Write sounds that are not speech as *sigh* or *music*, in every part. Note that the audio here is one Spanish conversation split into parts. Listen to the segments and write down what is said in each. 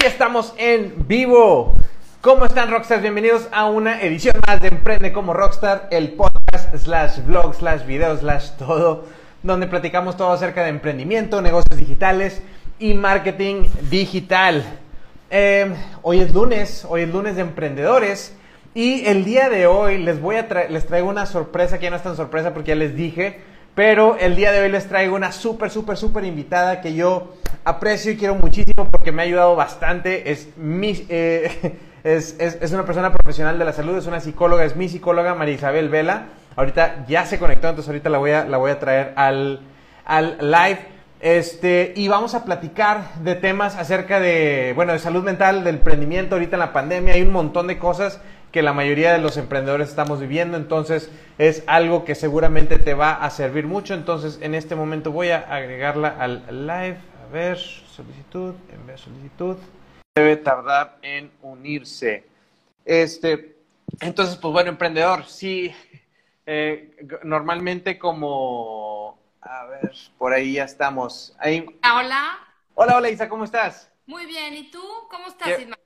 Y estamos en vivo. ¿Cómo están Rockstars? Bienvenidos a una edición más de Emprende como Rockstar, el podcast slash vlog slash video slash todo, donde platicamos todo acerca de emprendimiento, negocios digitales y marketing digital. Eh, hoy es lunes, hoy es lunes de emprendedores y el día de hoy les voy a les traigo una sorpresa que ya no es tan sorpresa porque ya les dije, pero el día de hoy les traigo una súper, súper, súper invitada que yo aprecio y quiero muchísimo porque me ha ayudado bastante. Es, mi, eh, *laughs* es, es, es, una persona profesional de la salud, es una psicóloga, es mi psicóloga, María Isabel Vela. Ahorita ya se conectó, entonces ahorita la voy a, la voy a traer al, al live. Este, y vamos a platicar de temas acerca de, bueno, de salud mental, del emprendimiento ahorita en la pandemia. Hay un montón de cosas que la mayoría de los emprendedores estamos viviendo, entonces es algo que seguramente te va a servir mucho. Entonces, en este momento voy a agregarla al live ver, solicitud, enviar solicitud. Debe tardar en unirse. Este, entonces, pues bueno, emprendedor, sí, eh, normalmente como, a ver, por ahí ya estamos. Ahí. Hola. Hola, hola Isa, ¿cómo estás? Muy bien, ¿y tú? ¿Cómo estás, Isma?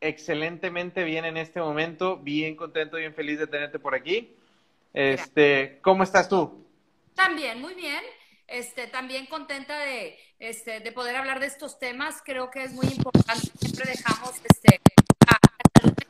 Excelentemente bien en este momento, bien contento, bien feliz de tenerte por aquí. Este, ¿cómo estás tú? También, muy bien. Este, también contenta de, este, de poder hablar de estos temas. Creo que es muy importante. Siempre dejamos este,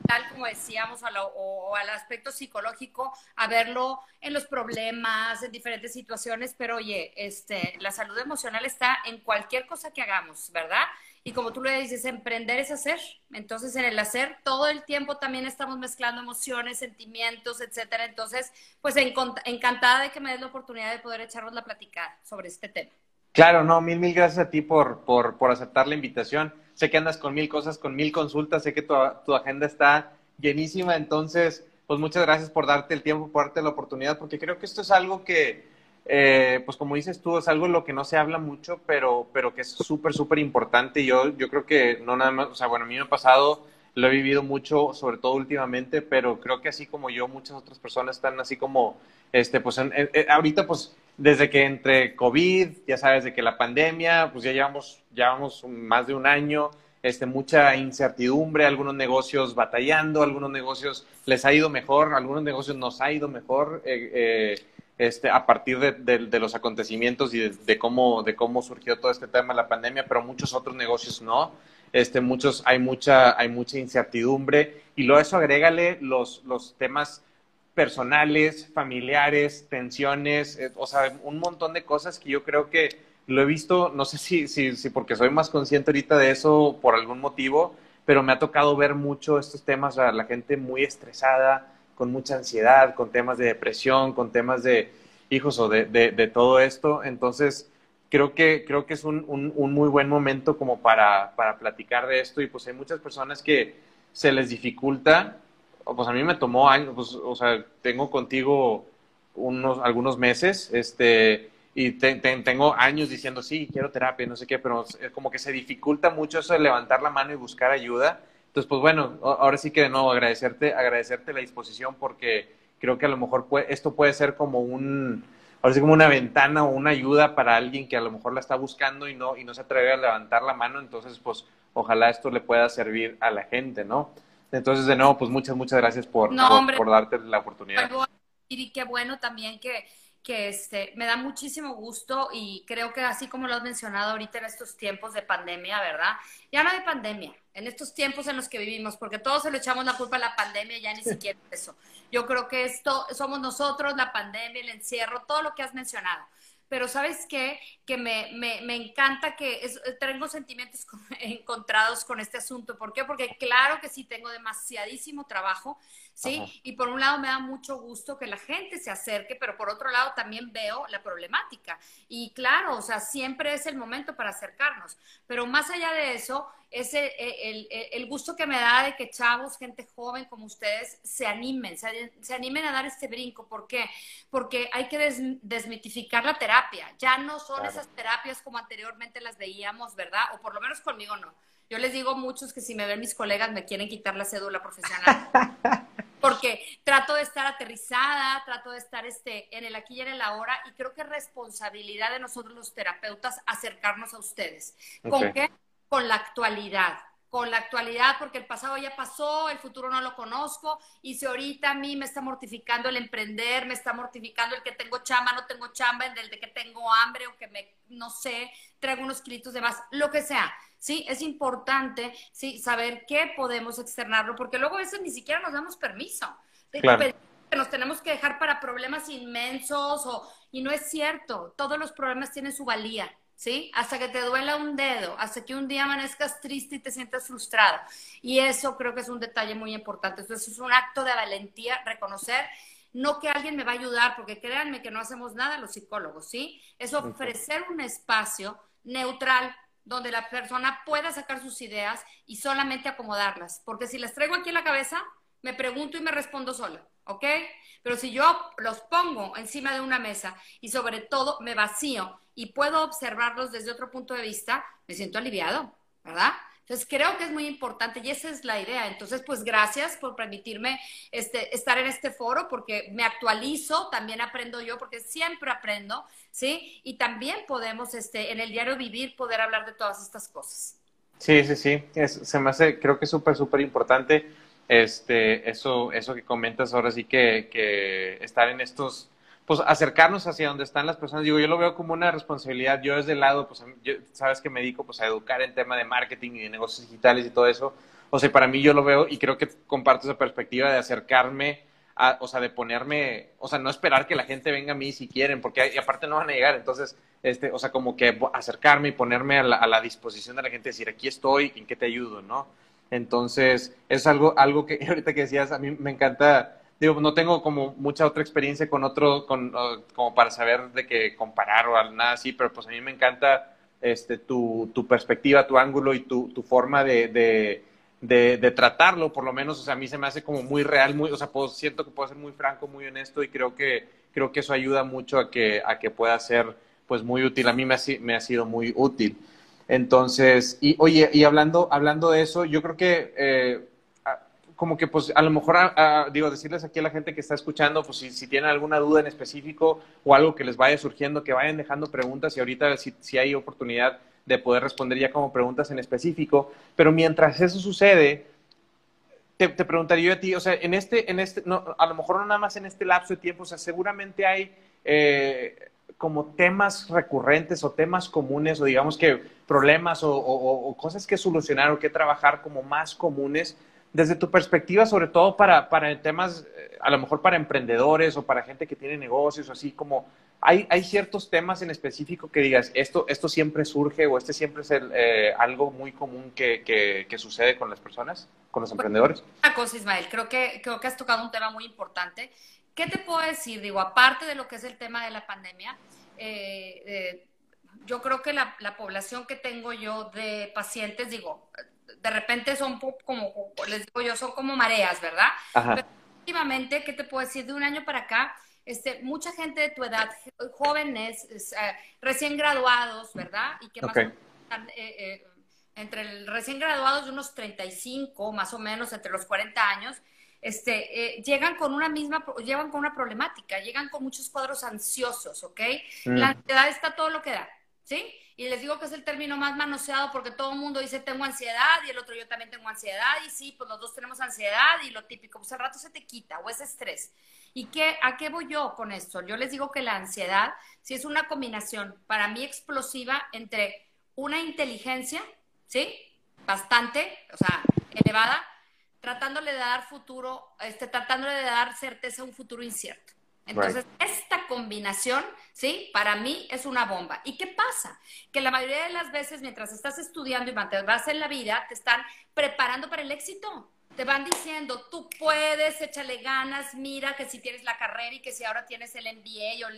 mental, como decíamos, o, al aspecto psicológico, a verlo en los problemas, en diferentes situaciones. Pero oye, este, la salud emocional está en cualquier cosa que hagamos, ¿verdad? Y como tú le dices, emprender es hacer. Entonces, en el hacer, todo el tiempo también estamos mezclando emociones, sentimientos, etcétera. Entonces, pues encantada de que me des la oportunidad de poder echarnos la platicada sobre este tema. Claro, no, mil, mil gracias a ti por, por, por aceptar la invitación. Sé que andas con mil cosas, con mil consultas, sé que tu, tu agenda está llenísima, entonces, pues muchas gracias por darte el tiempo, por darte la oportunidad, porque creo que esto es algo que, eh, pues como dices tú, es algo de lo que no se habla mucho, pero, pero que es súper, súper importante. Yo, yo creo que no nada más, o sea, bueno, a mí me ha pasado, lo he vivido mucho, sobre todo últimamente, pero creo que así como yo, muchas otras personas están así como, este, pues ahorita, pues desde que entre COVID, ya sabes, de que la pandemia, pues ya llevamos, llevamos más de un año, este, mucha incertidumbre, algunos negocios batallando, algunos negocios les ha ido mejor, algunos negocios nos ha ido mejor. Eh, eh, este, a partir de, los acontecimientos y de, cómo, de cómo surgió todo este tema de la pandemia, pero muchos otros negocios no. Este, muchos, hay mucha, hay mucha incertidumbre y luego eso agrégale los, los temas personales, familiares, tensiones, eh, o sea, un montón de cosas que yo creo que lo he visto, no sé si, si, si porque soy más consciente ahorita de eso por algún motivo, pero me ha tocado ver mucho estos temas, a la gente muy estresada, con mucha ansiedad, con temas de depresión, con temas de hijos o de, de, todo esto. Entonces, creo que, creo que es un, un, muy buen momento como para, para, platicar de esto y pues hay muchas personas que se les dificulta, pues a mí me tomó años, pues, o sea, tengo contigo unos, algunos meses, este, y tengo años diciendo, sí, quiero terapia, no sé qué, pero como que se dificulta mucho eso de levantar la mano y buscar ayuda. Entonces, pues bueno, ahora sí que de nuevo agradecerte, agradecerte la disposición porque creo que a lo mejor esto puede ser como un, ahora sí como una ventana o una ayuda para alguien que a lo mejor la está buscando y no, y no se atreve a levantar la mano. Entonces, pues ojalá esto le pueda servir a la gente, ¿no? Entonces, de nuevo, pues muchas, muchas gracias por, por, darte la oportunidad. Y qué bueno también que, que este, me da muchísimo gusto y creo que así como lo has mencionado ahorita en estos tiempos de pandemia, ¿verdad? Ya no hay pandemia, en estos tiempos en los que vivimos, porque todos se le echamos la culpa a la pandemia, ya ni *laughs* siquiera eso. Yo creo que esto somos nosotros, la pandemia, el encierro, todo lo que has mencionado. Pero sabes qué? Que me, me, me encanta que tengo sentimientos *laughs* encontrados con este asunto. ¿Por qué? Porque claro que sí tengo demasiadísimo trabajo, ¿sí? Y por un lado me da mucho gusto que la gente se acerque, pero por otro lado también veo la problemática. Y claro, o sea, siempre es el momento para acercarnos. Pero más allá de eso, es el, el, gusto que me da de que chavos, gente joven como ustedes, se animen, se, animen a dar este brinco. ¿Por qué? Porque hay que desmitificar la terapia. Ya no son esas terapias como anteriormente las veíamos, ¿verdad? O por lo menos conmigo no. Yo les digo a muchos que si me ven mis colegas me quieren quitar la cédula profesional. *laughs* Porque trato de estar aterrizada, trato de estar este, en el aquí y en el ahora, y creo que es responsabilidad de nosotros los terapeutas acercarnos a ustedes. ¿Con qué? Con la actualidad. con la actualidad, porque el pasado ya pasó, el futuro no lo conozco, y si ahorita a mí me está mortificando el emprender, me está mortificando el que tengo chamba, no tengo chamba, el de que tengo hambre o que me, no sé, traigo unos kilitos de más, lo que sea, ¿sí? Es importante, ¿sí? Saber qué podemos externarlo, porque luego a veces ni siquiera nos damos permiso. Claro. Que nos tenemos que dejar para problemas inmensos o, y no es cierto, todos los problemas tienen su valía. ¿Sí? Hasta que te duela un dedo, hasta que un día amanezcas triste y te sientas frustrada. Y eso creo que es un detalle muy importante. Entonces es un acto de valentía reconocer, no que alguien me va a ayudar, porque créanme que no hacemos nada los psicólogos, ¿sí? Es ofrecer un espacio neutral donde la persona pueda sacar sus ideas y solamente acomodarlas. Porque si las traigo aquí en la cabeza, me pregunto y me respondo sola, ¿ok? Pero si yo los pongo encima de una mesa y sobre todo me vacío y puedo observarlos desde otro punto de vista, me siento aliviado, ¿verdad? Entonces creo que es muy importante y esa es la idea. Entonces, pues gracias por permitirme este, estar en este foro porque me actualizo, también aprendo yo porque siempre aprendo, ¿sí? Y también podemos este, en el diario vivir poder hablar de todas estas cosas. Sí, sí, sí. se me hace, creo que es súper, súper importante este, eso, eso que comentas ahora sí que, que estar en estos pues acercarnos hacia donde están las personas. Digo, yo lo veo como una responsabilidad. Yo desde el lado, pues, sabes que me dedico pues, a educar en tema de marketing y de negocios digitales y todo eso. O sea, para mí yo lo veo y creo que comparto esa perspectiva de acercarme, a, o sea, de ponerme, o sea, no esperar que la gente venga a mí si quieren, porque aparte no van a llegar. Entonces, este, o sea, como que acercarme y ponerme a la, a la disposición de la gente, decir, aquí estoy, ¿en qué te ayudo? ¿no? Entonces, es algo, algo que *laughs* ahorita que decías, a mí me encanta digo, no tengo como mucha otra experiencia con otro, con, como para saber de qué comparar o nada así, pero pues a mí me encanta este, tu, tu perspectiva, tu ángulo y tu, tu forma de, de, de, tratarlo, por lo menos, o sea, a mí se me hace como muy real, muy, o sea, puedo, siento que puedo ser muy franco, muy honesto y creo que, creo que eso ayuda mucho a que, a que pueda ser, pues, muy útil. A mí me ha, me ha sido muy útil. Entonces, y oye, y hablando, hablando de eso, yo creo que eh, como que pues a lo mejor, digo, decirles aquí a la gente que está escuchando, pues si, si, tienen alguna duda en específico o algo que les vaya surgiendo, que vayan dejando preguntas y ahorita si, si hay oportunidad de poder responder ya como preguntas en específico. Pero mientras eso sucede, te, preguntaría yo a ti, o sea, en este, en este, no, a lo mejor no nada más en este lapso de tiempo, o sea, seguramente hay eh, como temas recurrentes o temas comunes o digamos que problemas o, o, cosas que solucionar o que trabajar como más comunes desde tu perspectiva, sobre todo para, para temas, eh, a lo mejor para emprendedores o para gente que tiene negocios, así como, hay, hay ciertos temas en específico que digas, esto, esto siempre surge o este siempre es eh, algo muy común que, que, sucede con las personas, con los emprendedores? Una cosa, Ismael, creo que, creo que has tocado un tema muy importante. ¿Qué te puedo decir? Digo, aparte de lo que es el tema de la pandemia, eh, yo creo que la, la población que tengo yo de pacientes, digo, de repente son como, les digo yo, son como mareas, ¿verdad? Pero efectivamente, ¿qué te puedo decir? De un año para acá, este, mucha gente de tu edad, jóvenes, eh, recién graduados, ¿verdad? Y que más o menos eh, eh, entre el recién graduados de unos 35, más o menos, entre los 40 años, este, llegan con una misma, llegan con una problemática, llegan con muchos cuadros ansiosos, ¿ok? Mm. La ansiedad está todo lo que da, ¿sí? y les digo que es el término más manoseado porque todo el mundo dice tengo ansiedad y el otro yo también tengo ansiedad y sí, pues los dos tenemos ansiedad y lo típico, pues al rato se te quita o es estrés. ¿Y qué, a qué voy yo con esto? Yo les digo que la ansiedad sí es una combinación para mí explosiva entre una inteligencia, ¿sí? Bastante, o sea, elevada, tratándole de dar futuro, este, tratándole de dar certeza a un futuro incierto. Entonces, esta combinación, ¿sí? Para mí es una bomba. ¿Y qué pasa? Que la mayoría de las veces, mientras estás estudiando y vas en la vida, te están preparando para el éxito. Te van diciendo, tú puedes, échale ganas, mira que si tienes la carrera y que si ahora tienes el MBA o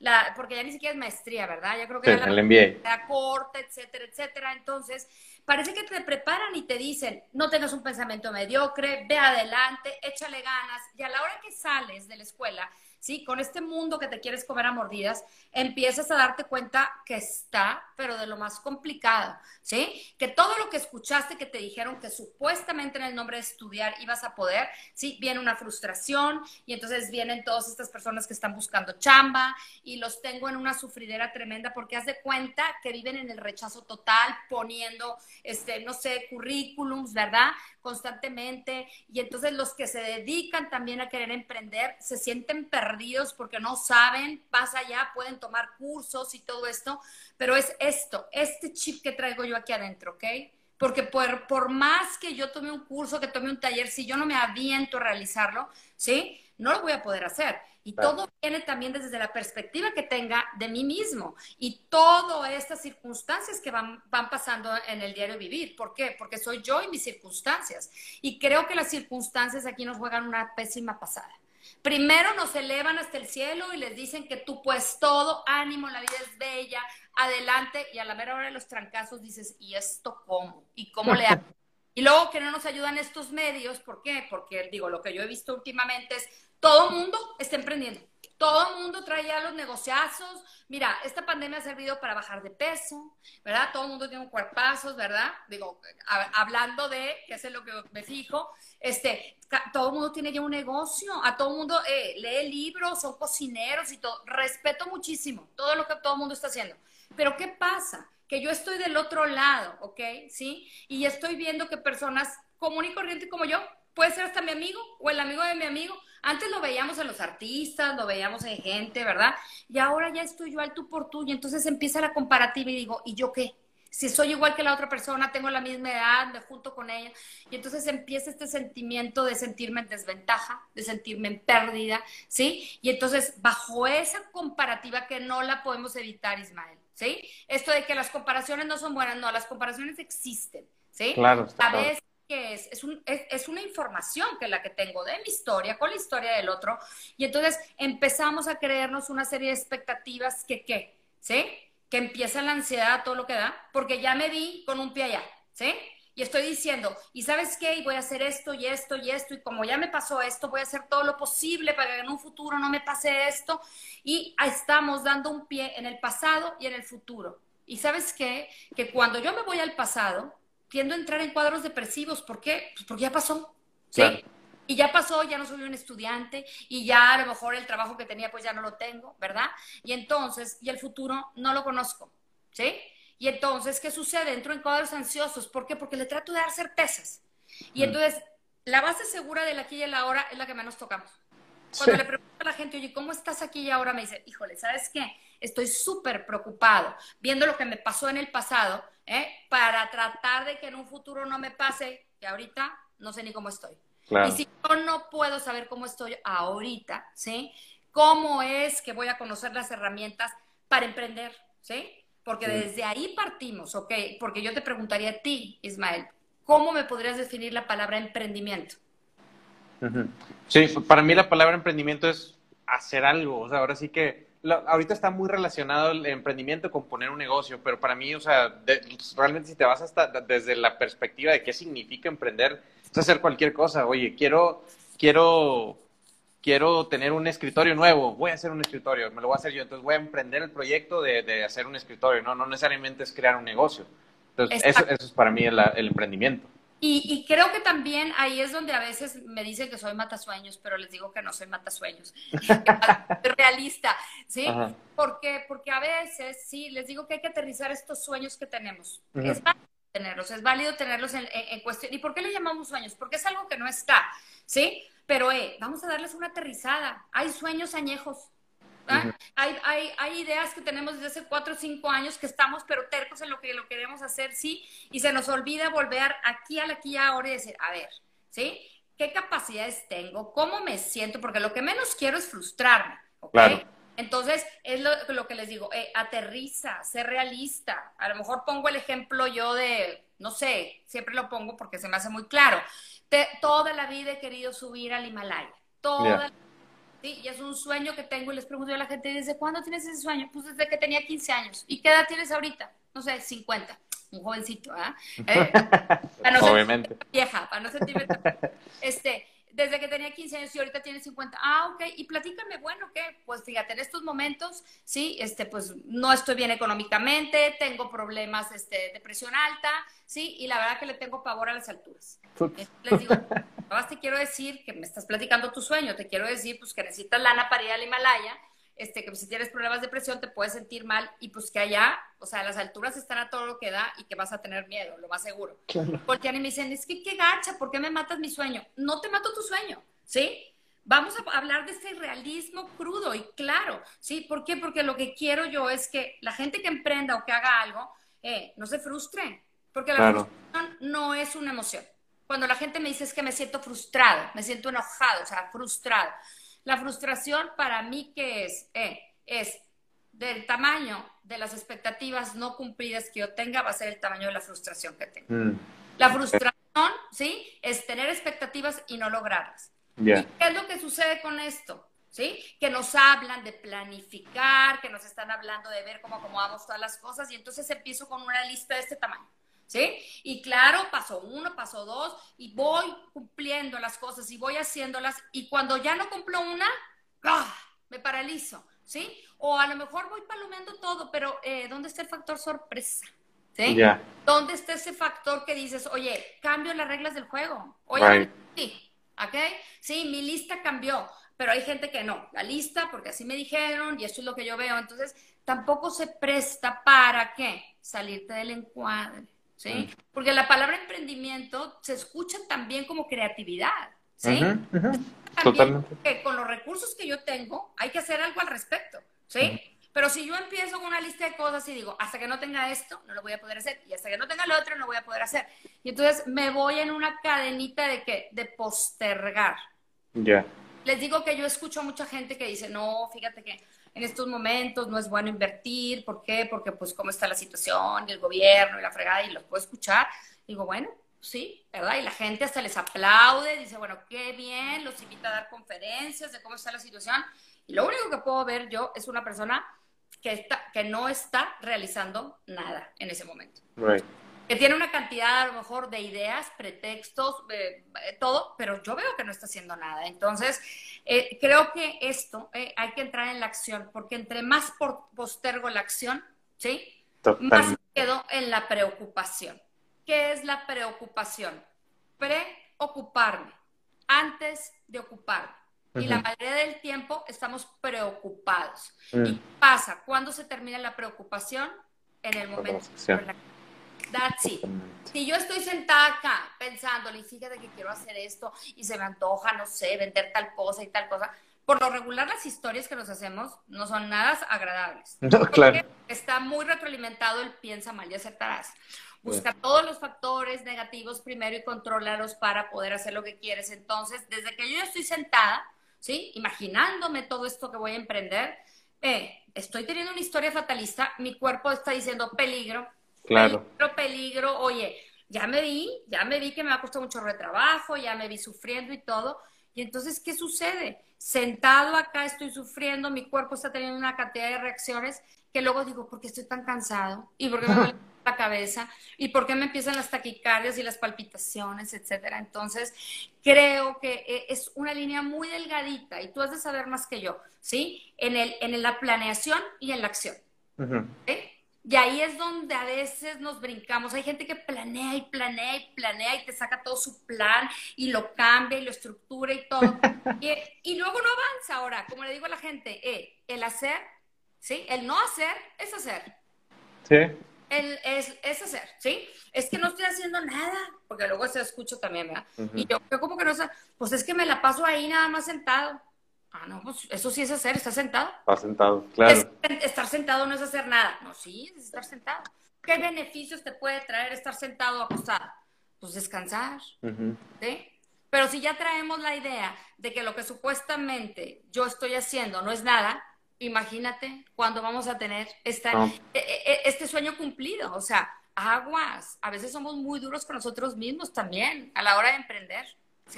la, porque ya ni siquiera es maestría, ¿verdad? Ya creo que sí, el MBA. la corte, etcétera, etcétera. Entonces, parece que te preparan y te dicen, no tengas un pensamiento mediocre, ve adelante, échale ganas. Y a la hora que sales de la escuela, ¿sí? Con este mundo que te quieres comer a mordidas, empiezas a darte cuenta que está, pero de lo más complicado, ¿sí? Que todo lo que escuchaste que te dijeron que supuestamente en el nombre de estudiar ibas a poder, ¿sí? Viene una frustración y entonces vienen todas estas personas que están buscando chamba y los tengo en una sufridera tremenda porque haz de cuenta que viven en el rechazo total, poniendo, este, no sé, currículums, ¿verdad? Constantemente. Y entonces los que se dedican también a querer emprender se sienten perdidos porque no saben, pasa allá, pueden tomar cursos y todo esto, pero es esto, este chip que traigo yo aquí adentro, ¿ok? Porque por, por más que yo tome un curso, que tome un taller, si yo no me aviento a realizarlo, ¿sí? No lo voy a poder hacer. Y todo viene también desde la perspectiva que tenga de mí mismo y todas estas circunstancias que van, van pasando en el diario vivir. ¿Por qué? Porque soy yo y mis circunstancias. Y creo que las circunstancias aquí nos juegan una pésima pasada. Primero nos elevan hasta el cielo y les dicen que tú puedes todo, ánimo, la vida es bella, adelante. Y a la mera hora de los trancazos dices, ¿y esto cómo? ¿Y cómo le hago? *laughs* Y luego que no nos ayudan estos medios, ¿por qué? Porque digo, lo que yo he visto últimamente es todo mundo está emprendiendo. Todo el mundo trae ya los negociazos. Mira, esta pandemia ha servido para bajar de peso, ¿verdad? Todo el mundo tiene un cuerpazos, ¿verdad? Digo, hablando de, que es lo que me fijo, este, todo el mundo tiene ya un negocio, a todo el mundo eh, lee libros, son cocineros y todo. Respeto muchísimo todo lo que todo el mundo está haciendo. Pero ¿qué pasa? Que yo estoy del otro lado, ¿ok? ¿Sí? Y estoy viendo que personas común y corriente como yo, puede ser hasta mi amigo o el amigo de mi amigo, antes lo veíamos en los artistas, lo veíamos en gente, ¿verdad? Y ahora ya estoy yo al tú por tú y entonces empieza la comparativa y digo, ¿y yo qué? Si soy igual que la otra persona, tengo la misma edad, me junto con ella. Y entonces empieza este sentimiento de sentirme en desventaja, de sentirme en pérdida, ¿sí? Y entonces bajo esa comparativa que no la podemos evitar, Ismael, ¿sí? Esto de que las comparaciones no son buenas, no, las comparaciones existen, ¿sí? Claro. Está a veces es, es, un, es, una información que la que tengo de mi historia con la historia del otro. Y entonces empezamos a creernos una serie de expectativas que, ¿qué? ¿Sí? Que empieza la ansiedad, todo lo que da, porque ya me vi con un pie allá, ¿sí? Y estoy diciendo, ¿y sabes qué? Y voy a hacer esto y esto y esto, y como ya me pasó esto, voy a hacer todo lo posible para que en un futuro no me pase esto. Y estamos dando un pie en el pasado y en el futuro. ¿Y sabes qué? Que cuando yo me voy al pasado, tiendo a entrar en cuadros depresivos. ¿Por qué? Pues porque ya pasó. ¿sí? Y ya pasó, ya no soy un estudiante y ya a lo mejor el trabajo que tenía pues ya no lo tengo, ¿verdad? Y entonces, y el futuro no lo conozco, ¿sí? Y entonces, ¿qué sucede? Entro en cuadros ansiosos. ¿Por qué? Porque le trato de dar certezas. Y entonces, la base segura de la aquí y la ahora es la que menos tocamos. Cuando le pregunto a la gente, oye, ¿cómo estás aquí y ahora? Me dice, híjole, ¿sabes qué? Estoy súper preocupado viendo lo que me pasó en el pasado ¿eh? para tratar de que en un futuro no me pase, que ahorita no sé ni cómo estoy. Y si yo no puedo saber cómo estoy ahorita, ¿sí? ¿Cómo es que voy a conocer las herramientas para emprender, ¿sí? Porque desde ahí partimos, ¿ok? Porque yo te preguntaría a ti, Ismael, ¿cómo me podrías definir la palabra emprendimiento? Sí, para mí la palabra emprendimiento es hacer algo, o sea, ahora sí que ahorita está muy relacionado el emprendimiento con poner un negocio, pero para mí, o sea, realmente si te vas hasta desde la perspectiva de qué significa emprender, es hacer cualquier cosa. Oye, quiero, quiero, quiero tener un escritorio nuevo, voy a hacer un escritorio, me lo voy a hacer yo, entonces voy a emprender el proyecto de, de hacer un escritorio, no, no necesariamente es crear un negocio. Entonces, eso, eso, es para mí el, el emprendimiento. Y, creo que también ahí es donde a veces me dicen que soy matasueños, pero les digo que no soy matasueños. *laughs* *laughs* realista, ¿sí? Porque, porque a veces, sí, les digo que hay que aterrizar estos sueños que tenemos. Es válido tenerlos, es válido tenerlos en, cuestión. ¿Y por qué le llamamos sueños? Porque es algo que no está, ¿sí? Pero, eh, vamos a darles una aterrizada. Hay sueños añejos, hay, hay, hay, ideas que tenemos desde hace cuatro o cinco años que estamos pero tercos en lo que lo queremos hacer, sí, y se nos olvida volver aquí al aquí ahora y decir, a ver, ¿sí? ¿Qué capacidades tengo? ¿Cómo me siento? Porque lo que menos quiero es frustrarme, ¿ok? Entonces, es lo, lo, que les digo, eh, aterriza, sé realista. A lo mejor pongo el ejemplo yo de, no sé, siempre lo pongo porque se me hace muy claro. toda la vida he querido subir al Himalaya. Toda la ¿sí? Y es un sueño que tengo y les pregunto a la gente, ¿desde cuándo tienes ese sueño? Pues desde que tenía 15 años. ¿Y qué edad tienes ahorita? No sé, 50. Un jovencito, ¿ah? ¿eh? *laughs* Obviamente. vieja, para no sentirme... *laughs* Este, desde que tenía 15 15 años y ahorita tienes 50. Ah, ok. Y platícame, bueno, ¿qué? Pues fíjate, en estos momentos, sí, este, pues no estoy bien económicamente, tengo problemas este, de presión alta, sí, y la verdad que le tengo pavor a las alturas. Les digo, *laughs* más te quiero decir que me estás platicando tu sueño, te quiero decir pues que necesitas lana para ir al Himalaya este, que si tienes problemas de presión te puedes sentir mal y pues que allá, o sea, las alturas están a todo lo que da y que vas a tener miedo, lo más seguro. Porque Voltean y me dicen, es que qué gacha, ¿por qué me matas mi sueño? No te mato tu sueño, ¿sí? Vamos a hablar de este realismo crudo y claro, ¿sí? ¿Por qué? Porque lo que quiero yo es que la gente que emprenda o que haga algo, eh, no se frustre, porque la frustración no es una emoción. Cuando la gente me dice es que me siento frustrado, me siento enojado, o sea, frustrado la frustración para mí, ¿qué es? Eh, es del tamaño de las expectativas no cumplidas que yo tenga, va a ser el tamaño de la frustración que tengo. Mm. La frustración, ¿sí? Es tener expectativas y no lograrlas. ¿Qué es lo que sucede con esto? ¿Sí? Que nos hablan de planificar, que nos están hablando de ver cómo acomodamos todas las cosas y entonces empiezo con una lista de este tamaño. ¿Sí? Y claro, paso uno, paso dos, y voy cumpliendo las cosas y voy haciéndolas, y cuando ya no cumplo una, ¡ah! me paralizo, ¿sí? O a lo mejor voy palomeando todo, pero eh, ¿dónde está el factor sorpresa? ¿Sí? ¿Dónde está ese factor que dices, oye, cambio las reglas del juego? Oye, sí, ¿ok? Sí, mi lista cambió, pero hay gente que no. La lista, porque así me dijeron y esto es lo que yo veo. Entonces, tampoco se presta para qué? Salirte del encuadre. ¿Sí? Porque la palabra emprendimiento se escucha también como creatividad, ¿sí? Totalmente. Que con los recursos que yo tengo hay que hacer algo al respecto, ¿sí? Pero si yo empiezo con una lista de cosas y digo, hasta que no tenga esto, no lo voy a poder hacer, y hasta que no tenga lo otro, no lo voy a poder hacer. Y entonces me voy en una cadenita de que, de postergar. Ya. Les digo que yo escucho a mucha gente que dice, no, fíjate que en estos momentos no es bueno invertir. ¿Por qué? Porque pues cómo está la situación y el gobierno y la fregada y los puedo escuchar. Digo, bueno, sí, ¿verdad? Y la gente hasta les aplaude, dice, bueno, qué bien, los invita a dar conferencias de cómo está la situación. Y lo único que puedo ver yo es una persona que, está, que no está realizando nada en ese momento. Right que tiene una cantidad a lo mejor de ideas, pretextos, eh, todo, pero yo veo que no está haciendo nada. Entonces, eh, creo que esto eh, hay que entrar en la acción, porque entre más postergo la acción, ¿sí? Más quedo en la preocupación. ¿Qué es la preocupación? Preocuparme antes de ocuparme. Y la mayoría del tiempo estamos preocupados. Mm. ¿Y qué pasa? ¿Cuándo se termina la preocupación? En el momento. That's it. Si yo estoy sentada acá pensando, y fíjate que quiero hacer esto y se me antoja, no sé, vender tal cosa y tal cosa, por lo regular las historias que nos hacemos no son nada agradables. *laughs* No, claro. Está muy retroalimentado el piensa mal y aceptarás. Busca todos los factores negativos primero y controlarlos para poder hacer lo que quieres. Entonces, desde que yo estoy sentada, ¿sí? Imaginándome todo esto que voy a emprender, eh, estoy teniendo una historia fatalista, mi cuerpo está diciendo peligro, Claro. Peligro, peligro, oye, ya me vi, ya me vi que me va a costar mucho retrabajo, ya me vi sufriendo y todo. Y entonces, ¿qué sucede? Sentado acá estoy sufriendo, mi cuerpo está teniendo una cantidad de reacciones que luego digo, ¿por qué estoy tan cansado? ¿Y por qué me duele *laughs* la cabeza? ¿Y por qué me empiezan las taquicardias y las palpitaciones, etcétera? Entonces, creo que eh, es una línea muy delgadita y tú has de saber más que yo, ¿sí? En, el, en la planeación y en la acción. Y ahí es donde a veces nos brincamos. Hay gente que planea y planea y planea y te saca todo su plan y lo cambia y lo estructura y todo. *laughs* y, luego no avanza ahora. Como le digo a la gente, eh, el hacer, ¿sí? El no hacer es hacer. Sí. El, es, es, hacer, ¿sí? Es que no estoy haciendo nada, porque luego se escucho también, ¿verdad? Y yo, yo como que no sé, pues es que me la paso ahí nada más sentado. Ah, no, pues eso sí es hacer, ¿estás sentado? Está sentado, claro. estar sentado no es hacer nada. No, sí, es estar sentado. ¿Qué beneficios te puede traer estar sentado o acostado? Pues descansar, ¿sí? Pero si ya traemos la idea de que lo que supuestamente yo estoy haciendo no es nada, imagínate cuándo vamos a tener esta, e, e, e, este sueño cumplido. O sea, aguas. A veces somos muy duros con nosotros mismos también a la hora de emprender.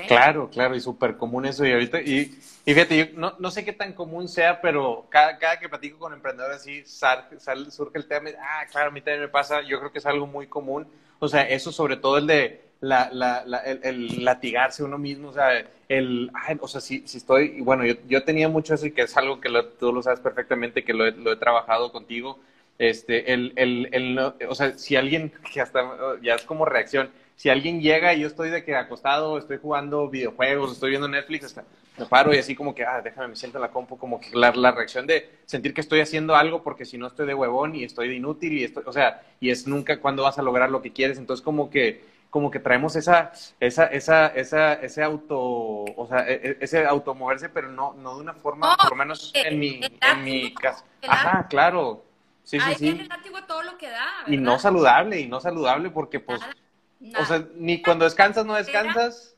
Claro, claro, y súper común eso. Y ahorita, y, fíjate, yo no, no, sé qué tan común sea, pero cada, cada que platico con emprendedores así, surge el tema, ah, claro, a mí también me pasa, yo creo que es algo muy común. O sea, eso sobre todo el de la, la, el, latigarse uno mismo, o sea, el, ay, o sea, si, si estoy, y bueno, yo, yo tenía mucho eso y que es algo que lo, tú lo sabes perfectamente, que lo he, lo he trabajado contigo, este, el, el, el, o sea, si alguien, que hasta ya es como reacción, si alguien llega y yo estoy de que acostado, estoy jugando videojuegos, estoy viendo Netflix, hasta me paro y así como que, ah, déjame, me siento en la compu, como que la, la, reacción de sentir que estoy haciendo algo porque si no estoy de huevón y estoy de inútil y estoy, o sea, y es nunca cuando vas a lograr lo que quieres, entonces como que, como que traemos esa, esa, esa, esa, ese auto, o sea, e, e, ese automoverse, pero no, no de una forma, por lo menos eh, en mi, en mi caso. Ajá, claro. Sí, sí, sí. el todo lo que da, Y no saludable, y no saludable porque pues, Nada, o nada. sea, ni cuando descansas no descansas.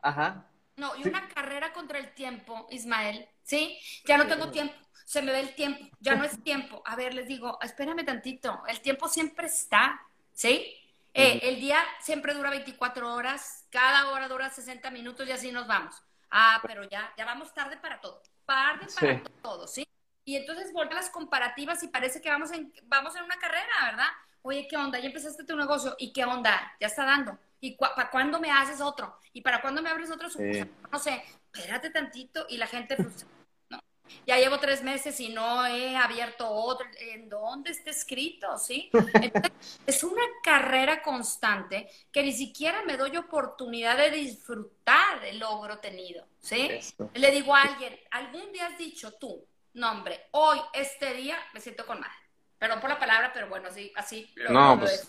Ajá. No, y Sí. una carrera contra el tiempo, Ismael, ¿sí? Ya no tengo tiempo, se me ve el tiempo, ya no es *laughs* tiempo. A ver, les digo, espérame tantito, el tiempo siempre está, ¿sí? Eh, el día siempre dura 24 horas, cada hora dura 60 minutos y así nos vamos. Ah, pero ya, ya vamos tarde para todo, tarde para Sí. todo, ¿sí? Y entonces vuelven las comparativas y parece que vamos en, vamos en una carrera, ¿verdad? Oye, ¿qué onda? Ya empezaste tu negocio. ¿Y qué onda? Ya está dando. ¿Y cua- para cuándo me haces otro? ¿Y para cuándo me abres otro sucursal? No sé, espérate tantito y la gente frustra. ¿no? Ya llevo tres meses y no he abierto otro. ¿En dónde está escrito? ¿Sí? Entonces, *laughs* es una carrera constante que ni siquiera me doy oportunidad de disfrutar el logro tenido. ¿Sí? Le digo a alguien, ¿algún día has dicho tú, no hombre, hoy, este día, me siento con madre? Perdón por la palabra, pero bueno, así, así lo, No, lo pues.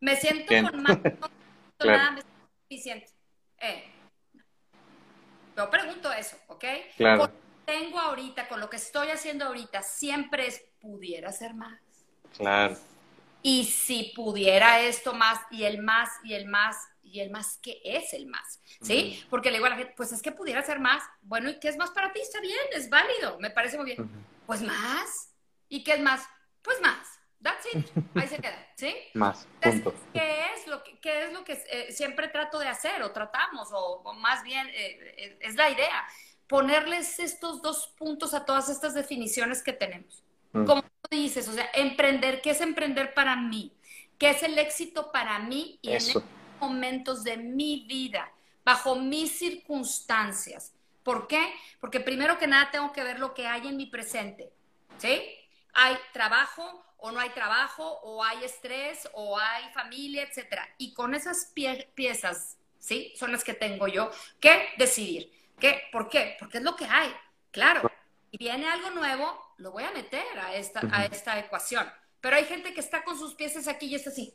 Me siento bien. con madre, *laughs* no siento Claro. nada, me siento suficiente. Eh, yo pregunto eso, ¿ok? Claro. Con lo que tengo ahorita, con lo que estoy haciendo ahorita, siempre es, pudiera ser más. Claro. Y si pudiera esto más y el más y el más y el más, ¿qué es el más? ¿Sí? Porque le digo a la gente, pues es que pudiera ser más. Bueno, ¿y qué es más para ti? Está bien, es válido, me parece muy bien. Pues más. ¿Y qué es más? Pues más. That's it. *laughs* Ahí se queda, ¿sí? Más. Entonces, Punto. ¿qué es lo que, qué es lo que eh, siempre trato de hacer o tratamos o, o más bien eh, eh, es la idea? Ponerles estos dos puntos a todas estas definiciones que tenemos. Mm. Como tú dices, o sea, emprender, ¿qué es emprender para mí? ¿Qué es el éxito para mí y en Eso. estos momentos de mi vida, bajo mis circunstancias? ¿Por qué? Porque primero que nada tengo que ver lo que hay en mi presente, ¿sí? Hay trabajo o no hay trabajo, o hay estrés, o hay familia, etcétera. Y con esas pie- piezas, ¿sí? Son las que tengo yo que decidir. ¿Qué? ¿Por qué? Porque es lo que hay, claro. Y viene algo nuevo, lo voy a meter a esta, a esta ecuación. Pero hay gente que está con sus piezas aquí y está así.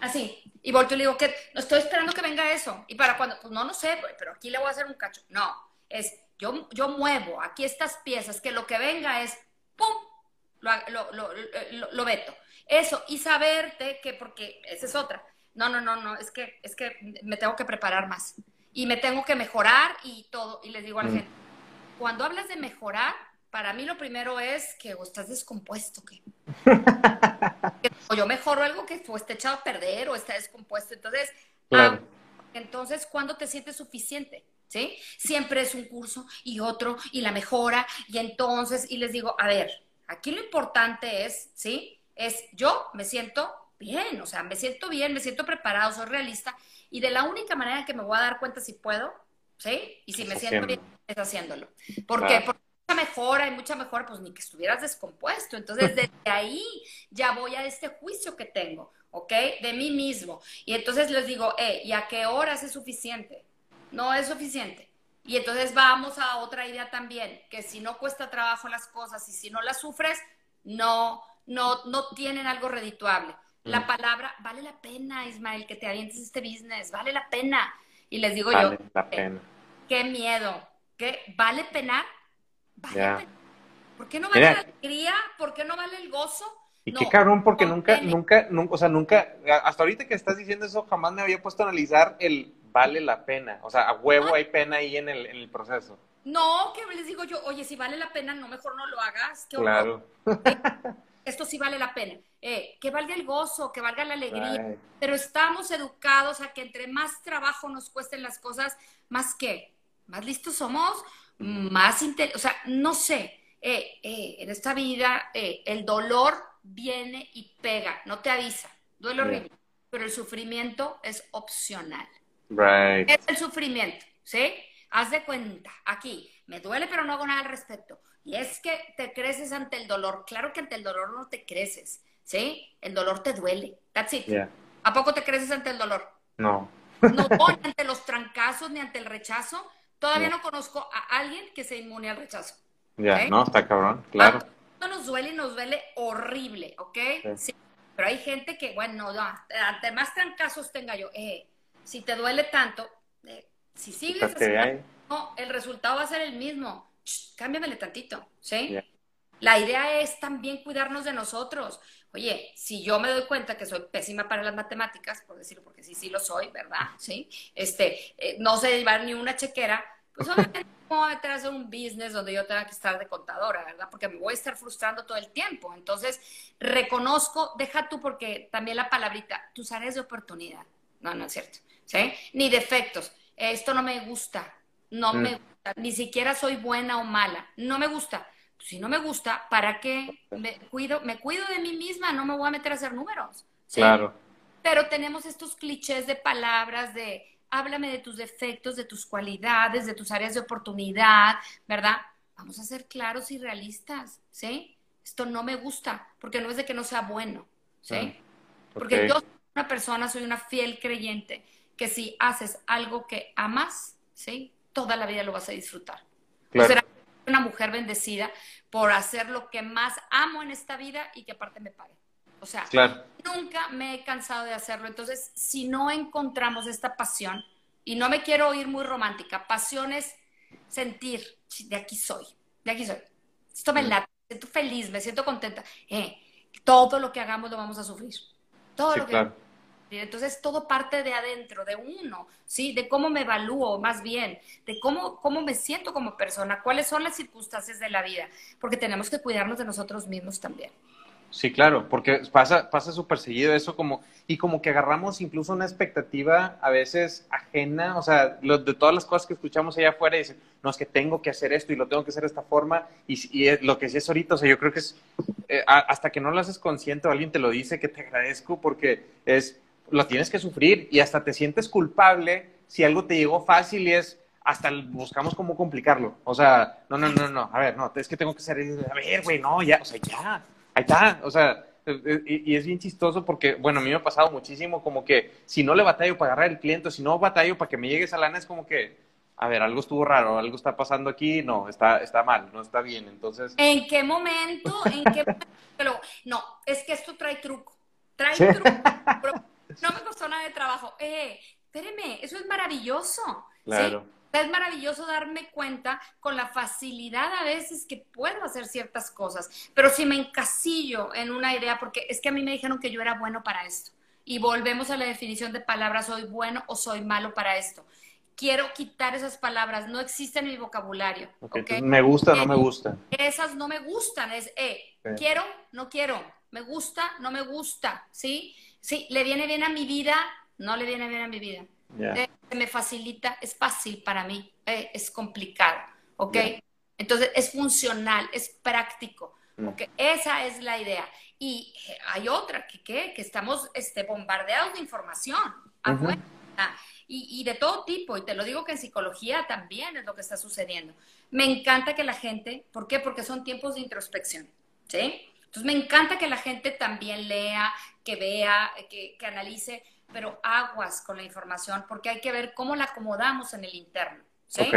Así. Y volteo y le digo que no estoy esperando que venga eso. ¿Y para cuando? Pues no, no sé, pero aquí le voy a hacer un cacho. No, es yo, yo muevo aquí estas piezas, que lo que venga es ¡pum! Lo, lo, lo, lo, veto. Eso, y saberte que, porque esa es otra. No, no, no, no, es que, es que me tengo que preparar más. Y me tengo que mejorar y todo. Y les digo a la Mm. gente, cuando hablas de mejorar, para mí lo primero es que o estás descompuesto, que que *laughs* o yo mejoro algo que o está echado a perder o está descompuesto. Entonces, Claro. ah, entonces, ¿cuándo te sientes suficiente? ¿Sí? Siempre es un curso y otro y la mejora y entonces, y les digo, a ver, aquí lo importante es, ¿sí? Es yo me siento bien, o sea, me siento bien, me siento preparado, soy realista y de la única manera que me voy a dar cuenta si puedo, ¿sí? Y si me siento bien, es haciéndolo. ¿Por qué? Porque mucha mejora y mucha mejora, pues ni que estuvieras descompuesto. Entonces, *laughs* desde ahí ya voy a este juicio que tengo, ¿ok? De mí mismo. Y entonces les digo, eh, ¿y a qué horas es suficiente? No es suficiente. Y entonces vamos a otra idea también, que si no cuesta trabajo las cosas y si no las sufres, no, no, no tienen algo redituable. La Mm. palabra, vale la pena, Ismael, que te avientes este business, vale la pena. Y les digo Vale yo, la eh, qué miedo, ¿qué? ¿Vale penar? ¿Vale penar? ¿Por qué no vale Mira. la alegría? ¿Por qué no vale el gozo? Y No, qué cabrón, porque nunca, nunca, nunca, o sea, nunca, hasta ahorita que estás diciendo eso, jamás me había puesto a analizar el vale la pena. O sea, a huevo hay pena ahí en el, en el proceso. No, que les digo yo, oye, si vale la pena, no, mejor no lo hagas. Qué. Claro. *laughs* Esto sí vale la pena. Eh, que valga el gozo, que valga la alegría. Pero estamos educados a que entre más trabajo nos cuesten las cosas, más que, más listos somos, más o sea, no sé. Eh, eh, en esta vida el dolor viene y pega, no te avisa, duele horrible. pero el sufrimiento es opcional. Right. Es el sufrimiento, ¿sí? Haz de cuenta, aquí, me duele, pero no hago nada al respecto. Y es que te creces ante el dolor. Claro que ante el dolor no te creces, ¿sí? El dolor te duele. That's it. Yeah. ¿A poco te creces ante el dolor? No. No, ni *laughs* ante los trancazos, ni ante el rechazo. Todavía No. no conozco a alguien que se inmune al rechazo. Ya, ¿Ok? no, está cabrón, claro. No nos duele y nos duele horrible, ¿ok? Sí. Sí. Pero hay gente que, bueno, no, ante más trancazos tenga yo, eh, si te duele tanto, eh, si sigues así, ahí. no, el resultado va a ser el mismo. Ch, cámbiamele tantito, ¿sí? La idea es también cuidarnos de nosotros. Oye, si yo me doy cuenta que soy pésima para las matemáticas, por decirlo, porque sí, sí lo soy, ¿verdad? Sí. Este, eh, no sé llevar ni una chequera, pues obviamente *laughs* no voy a meter a hacer un business donde yo tenga que estar de contadora, ¿verdad? Porque me voy a estar frustrando todo el tiempo. Entonces, reconozco, deja tú porque también la palabrita, tus áreas de oportunidad. No, no es cierto. ¿Sí? Ni defectos. Esto no me gusta. No Mm. me gusta. Ni siquiera soy buena o mala. No me gusta. Si no me gusta, ¿para qué me cuido? Me cuido de mí misma, no me voy a meter a hacer números. ¿sí? Claro. Pero tenemos estos clichés de palabras de háblame de tus defectos, de tus cualidades, de tus áreas de oportunidad, ¿verdad? Vamos a ser claros y realistas, ¿sí? Esto no me gusta, porque no es de que no sea bueno, ¿sí? Mm, Porque yo soy una persona, soy una fiel creyente, que si haces algo que amas, ¿sí? Toda la vida lo vas a disfrutar. Claro. Será una mujer bendecida por hacer lo que más amo en esta vida y que aparte me pague. O sea, Claro. nunca me he cansado de hacerlo. Entonces, si no encontramos esta pasión, y no me quiero oír muy romántica, pasión es sentir, "Sí, de aquí soy, de aquí soy. Esto me late, me siento feliz, me siento contenta. Eh, todo lo que hagamos lo vamos a sufrir. Todo Sí, lo que claro. Entonces, todo parte de adentro, de uno, ¿sí? De cómo me evalúo, más bien, de cómo, cómo me siento como persona, cuáles son las circunstancias de la vida, porque tenemos que cuidarnos de nosotros mismos también. Sí, claro, porque pasa pasa súper seguido eso como y como que agarramos incluso una expectativa a veces ajena, o sea, de todas las cosas que escuchamos allá afuera y dicen, no, es que tengo que hacer esto y lo tengo que hacer de esta forma y, es- lo que sí es ahorita, o sea, yo creo que es, eh, hasta que no lo haces consciente o alguien te lo dice, que te agradezco porque es, lo tienes que sufrir y hasta te sientes culpable si algo te llegó fácil y es, hasta buscamos cómo complicarlo. O sea, no, no, no, no, a ver, no, es que tengo que hacer, a ver, güey, no, ya, o sea, ya, ahí está, o sea, eh, eh, y, y es bien chistoso porque, bueno, a mí me ha pasado muchísimo como que si no le batallo para agarrar el cliente, o si no batallo para que me llegue esa lana, es como que, a ver, algo estuvo raro, algo está pasando aquí, no, está, está mal, no está bien, entonces, ¿En qué momento? ¿En qué momento? Pero, no, es que esto trae truco. Trae Sí. truco. No me costó nada de trabajo. Eh, espéreme, eso es maravilloso. ¿sí? claro, Es maravilloso darme cuenta con la facilidad a veces que puedo hacer ciertas cosas, pero si me encasillo en una idea, porque es que a mí me dijeron que yo era bueno para esto, y volvemos a la definición de palabras, soy bueno o soy malo para esto. Quiero quitar esas palabras, no existen en mi vocabulario. Ok, ¿ok? entonces, me gusta, no me gusta, Esas no me gustan, es, eh, Sí. quiero, no quiero, me gusta, no me gusta, ¿sí? Sí, le viene bien a mi vida, no le viene bien a mi vida. Eh, se me facilita, es fácil para mí, eh, es complicado, ¿ok? Entonces es funcional, es práctico, Mm. ¿ok? Esa es la idea. Y eh, hay otra, que, ¿qué? que estamos este, bombardeados de información afuera, y, y de todo tipo, y te lo digo que en psicología también es lo que está sucediendo. Me encanta que la gente, ¿por qué? Porque son tiempos de introspección, ¿sí? Entonces me encanta que la gente también lea, que vea, que, que analice, pero aguas con la información, porque hay que ver cómo la acomodamos en el interno, ¿sí?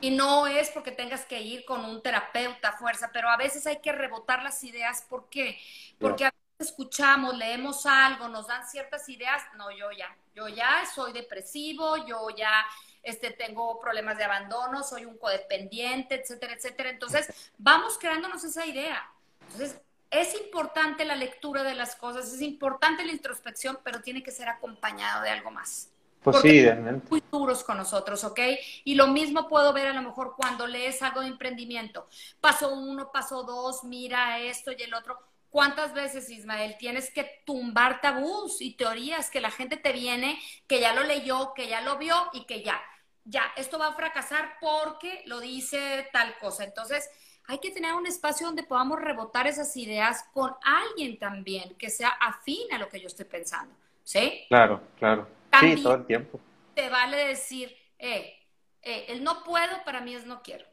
Y no es porque tengas que ir con un terapeuta a fuerza, pero a veces hay que rebotar las ideas. ¿Por qué? Porque a veces escuchamos, leemos algo, nos dan ciertas ideas. No, yo ya, yo ya soy depresivo, yo ya este, tengo problemas de abandono, soy un codependiente, etcétera, etcétera. Entonces, *laughs* vamos creándonos esa idea. Entonces, es importante la lectura de las cosas, es importante la introspección, pero tiene que ser acompañado de algo más pues porque- sí, realmente, muy duros con nosotros, ¿ok? Y lo mismo puedo ver a lo mejor cuando lees algo de emprendimiento. Paso uno, paso dos, mira esto y el otro. ¿Cuántas veces, Ismael, tienes que tumbar tabús y teorías que la gente te viene, que ya lo leyó, que ya lo vio y que ya, ya, esto va a fracasar porque lo dice tal cosa? Entonces, hay que tener un espacio donde podamos rebotar esas ideas con alguien también que sea afín a lo que yo estoy pensando. ¿sí? Claro, claro. sí, todo el tiempo. Te vale decir, eh, eh, el no puedo para mí es no quiero.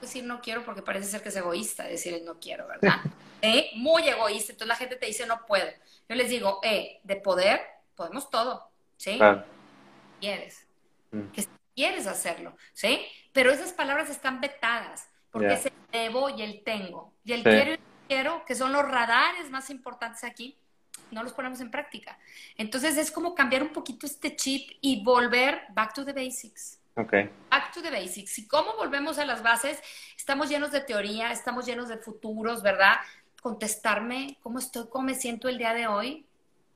Decir no quiero porque parece ser que es egoísta decir el no quiero, ¿verdad? *laughs* eh, muy egoísta. Entonces la gente te dice no puedo. Yo les digo, eh, de poder, podemos todo, ¿sí? Quieres. Mm. Que quieres hacerlo, ¿sí? Pero esas palabras están vetadas porque es el debo y el tengo. Y el quiero y el quiero, que son los radares más importantes aquí, no los ponemos en práctica. Entonces es como cambiar un poquito este chip y volver back to the basics. Okay. Back to the basics. ¿Y cómo volvemos a las bases? Estamos llenos de teoría, estamos llenos de futuros, ¿verdad? Contestarme cómo estoy, cómo me siento el día de hoy.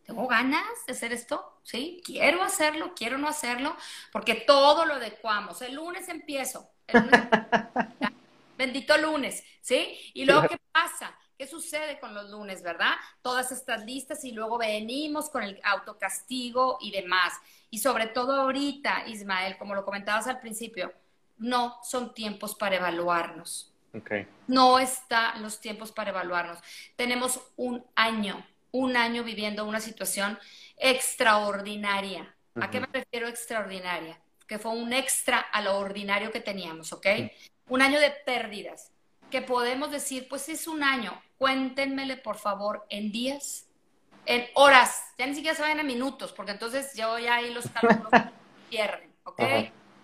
¿Tengo ganas de hacer esto? ¿Sí? ¿Quiero hacerlo? ¿Quiero no hacerlo? Porque todo lo adecuamos. El lunes empiezo. *laughs* Bendito lunes, ¿sí? Y luego, ¿qué pasa? ¿Qué sucede con los lunes, verdad? Todas estas listas y luego venimos con el autocastigo y demás. Y sobre todo ahorita, Ismael, como lo comentabas al principio, no son tiempos para evaluarnos. Okay. No están los tiempos para evaluarnos. Tenemos un año, un año viviendo una situación extraordinaria. ¿A qué me refiero extraordinaria? Que fue un extra a lo ordinario que teníamos, ¿ok? Un año de pérdidas, que podemos decir, pues es un año, cuéntenmele por favor en días, en horas, ya ni siquiera se vayan a minutos, porque entonces yo ya ahí los cálculos *laughs* pierden, ¿ok?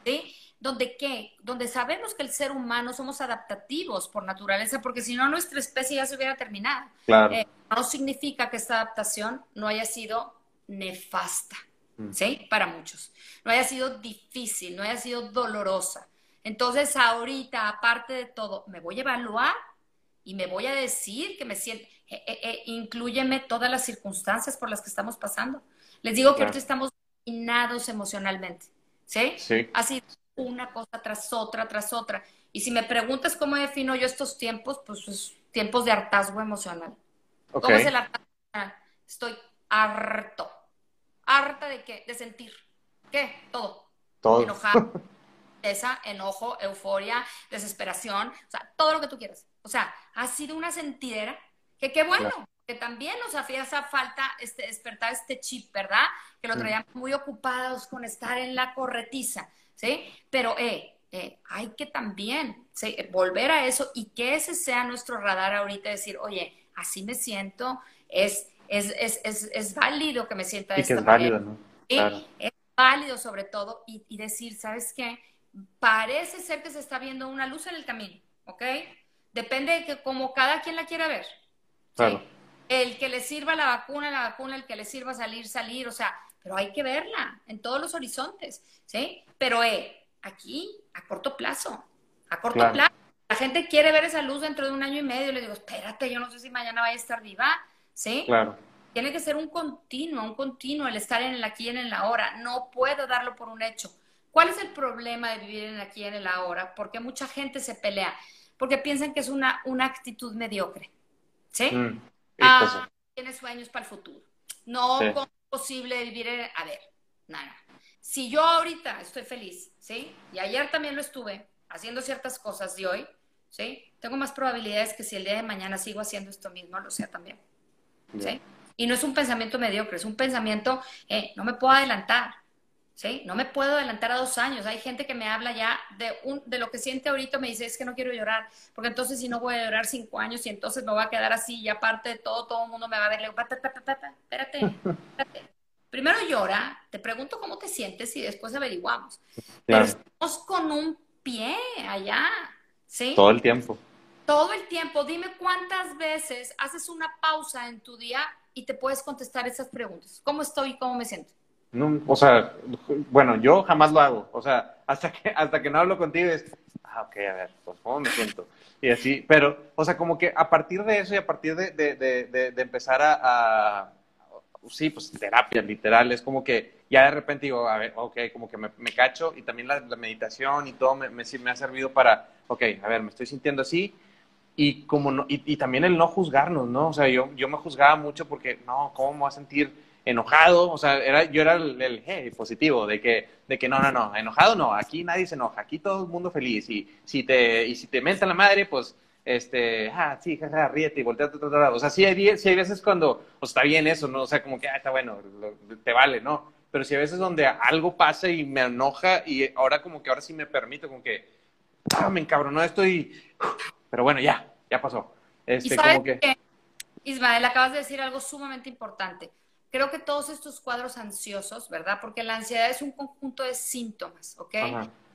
¿Sí? Donde qué? Donde sabemos que el ser humano somos adaptativos por naturaleza, porque si no nuestra especie ya se hubiera terminado. Claro. Eh, no significa que esta adaptación no haya sido nefasta, mm. ¿sí? Para muchos. No haya sido difícil, no haya sido dolorosa. Entonces, ahorita, aparte de todo, me voy a evaluar y me voy a decir que me siento, eh, eh, eh, incluyeme todas las circunstancias por las que estamos pasando. Les digo que ahorita estamos minados emocionalmente, ¿sí? Sí. Así una cosa tras otra, tras otra. Y si me preguntas cómo defino yo estos tiempos, pues, pues tiempos de hartazgo emocional. ¿Cómo es el hartazgo emocional? Estoy harto. ¿Harta de qué? De sentir. ¿Qué? Todo. Todo. Enojado. esa, *laughs* enojo, euforia, desesperación, o sea, todo lo que tú quieras. O sea, ha sido una sentidera que qué bueno, que también nos hacía esa falta este, despertar este chip, ¿verdad? Que lo traíamos muy ocupados con estar en la corretiza, ¿sí? Pero, eh, eh, hay que también volver a eso y que ese sea nuestro radar ahorita, decir, oye, así me siento, es, es, es, es, es válido que me sienta de y que es válido, ¿no? Es válido sobre todo y, y decir, ¿sabes qué? Parece ser que se está viendo una luz en el camino, ¿ok? Depende de que como cada quien la quiera ver. Claro. El que le sirva la vacuna, la vacuna, el que le sirva salir, salir, o sea, pero hay que verla en todos los horizontes, ¿sí? Pero eh, aquí, a corto plazo, a corto plazo. La gente quiere ver esa luz dentro de un año y medio. Le digo, espérate, yo no sé si mañana va a estar viva, ¿sí? Claro. Tiene que ser un continuo, un continuo, el estar en el aquí y en el ahora. No puedo darlo por un hecho. ¿Cuál es el problema de vivir en el aquí y en el ahora? Porque mucha gente se pelea porque piensan que es una, una actitud mediocre. ¿Sí? Mm, ah, tiene sueños para el futuro. No es posible vivir en... A ver, nada. Si yo ahorita estoy feliz, ¿sí? Y ayer también lo estuve haciendo ciertas cosas de hoy, ¿sí? Tengo más probabilidades que si el día de mañana sigo haciendo esto mismo, lo sea también. ¿Sí? Y no es un pensamiento mediocre, es un pensamiento, eh, no me puedo adelantar, ¿sí? No me puedo adelantar a dos años. Hay gente que me habla ya de, un, de lo que siente ahorita, me dice, es que no quiero llorar, porque entonces si no voy a llorar cinco años y entonces me voy a quedar así y aparte de todo, todo el mundo me va a ver. Le digo, espérate, *laughs* espérate. Primero llora, te pregunto cómo te sientes y después averiguamos. Pero estamos con un pie allá, ¿sí? Todo el tiempo. Todo el tiempo. Dime cuántas veces haces una pausa en tu día y te puedes contestar esas preguntas. ¿Cómo estoy y cómo me siento? No, o sea, bueno, yo jamás lo hago. O sea, hasta que, *laughs* hasta que no hablo contigo es, ah, ok, a ver, pues, ¿cómo me siento? Y así, pero, o sea, como que a partir de eso y a partir de, de, de, de empezar a, sí, pues terapia, literal, es como que ya de repente digo, a ver, ok, como que me, me cacho y también la, meditación y todo me, me, me, ha servido para, ok, a ver, me estoy sintiendo así y como no, y, y, también el no juzgarnos, ¿no? O sea, yo, yo me juzgaba mucho porque, no, ¿cómo me voy a sentir? Enojado, o sea, era, yo era el, positivo, de que, de que no, no, no, enojado no, aquí nadie se enoja, aquí todo el mundo feliz, y si te, y si te la madre, pues este, ah, sí, jaja, ríete y voltea. O sea, sí hay, sí hay veces cuando, pues está bien eso, ¿no? O sea, como que, ah, está bueno, te vale, ¿no? Pero sí hay veces donde algo pasa y me enoja y ahora como que ahora sí me permito, como que, ah, me encabronó esto y, pero bueno, ya, ya pasó. Este, como que... Ismael, acabas de decir algo sumamente importante. Creo que todos estos cuadros ansiosos, ¿verdad? Porque la ansiedad es un conjunto de síntomas, ¿ok?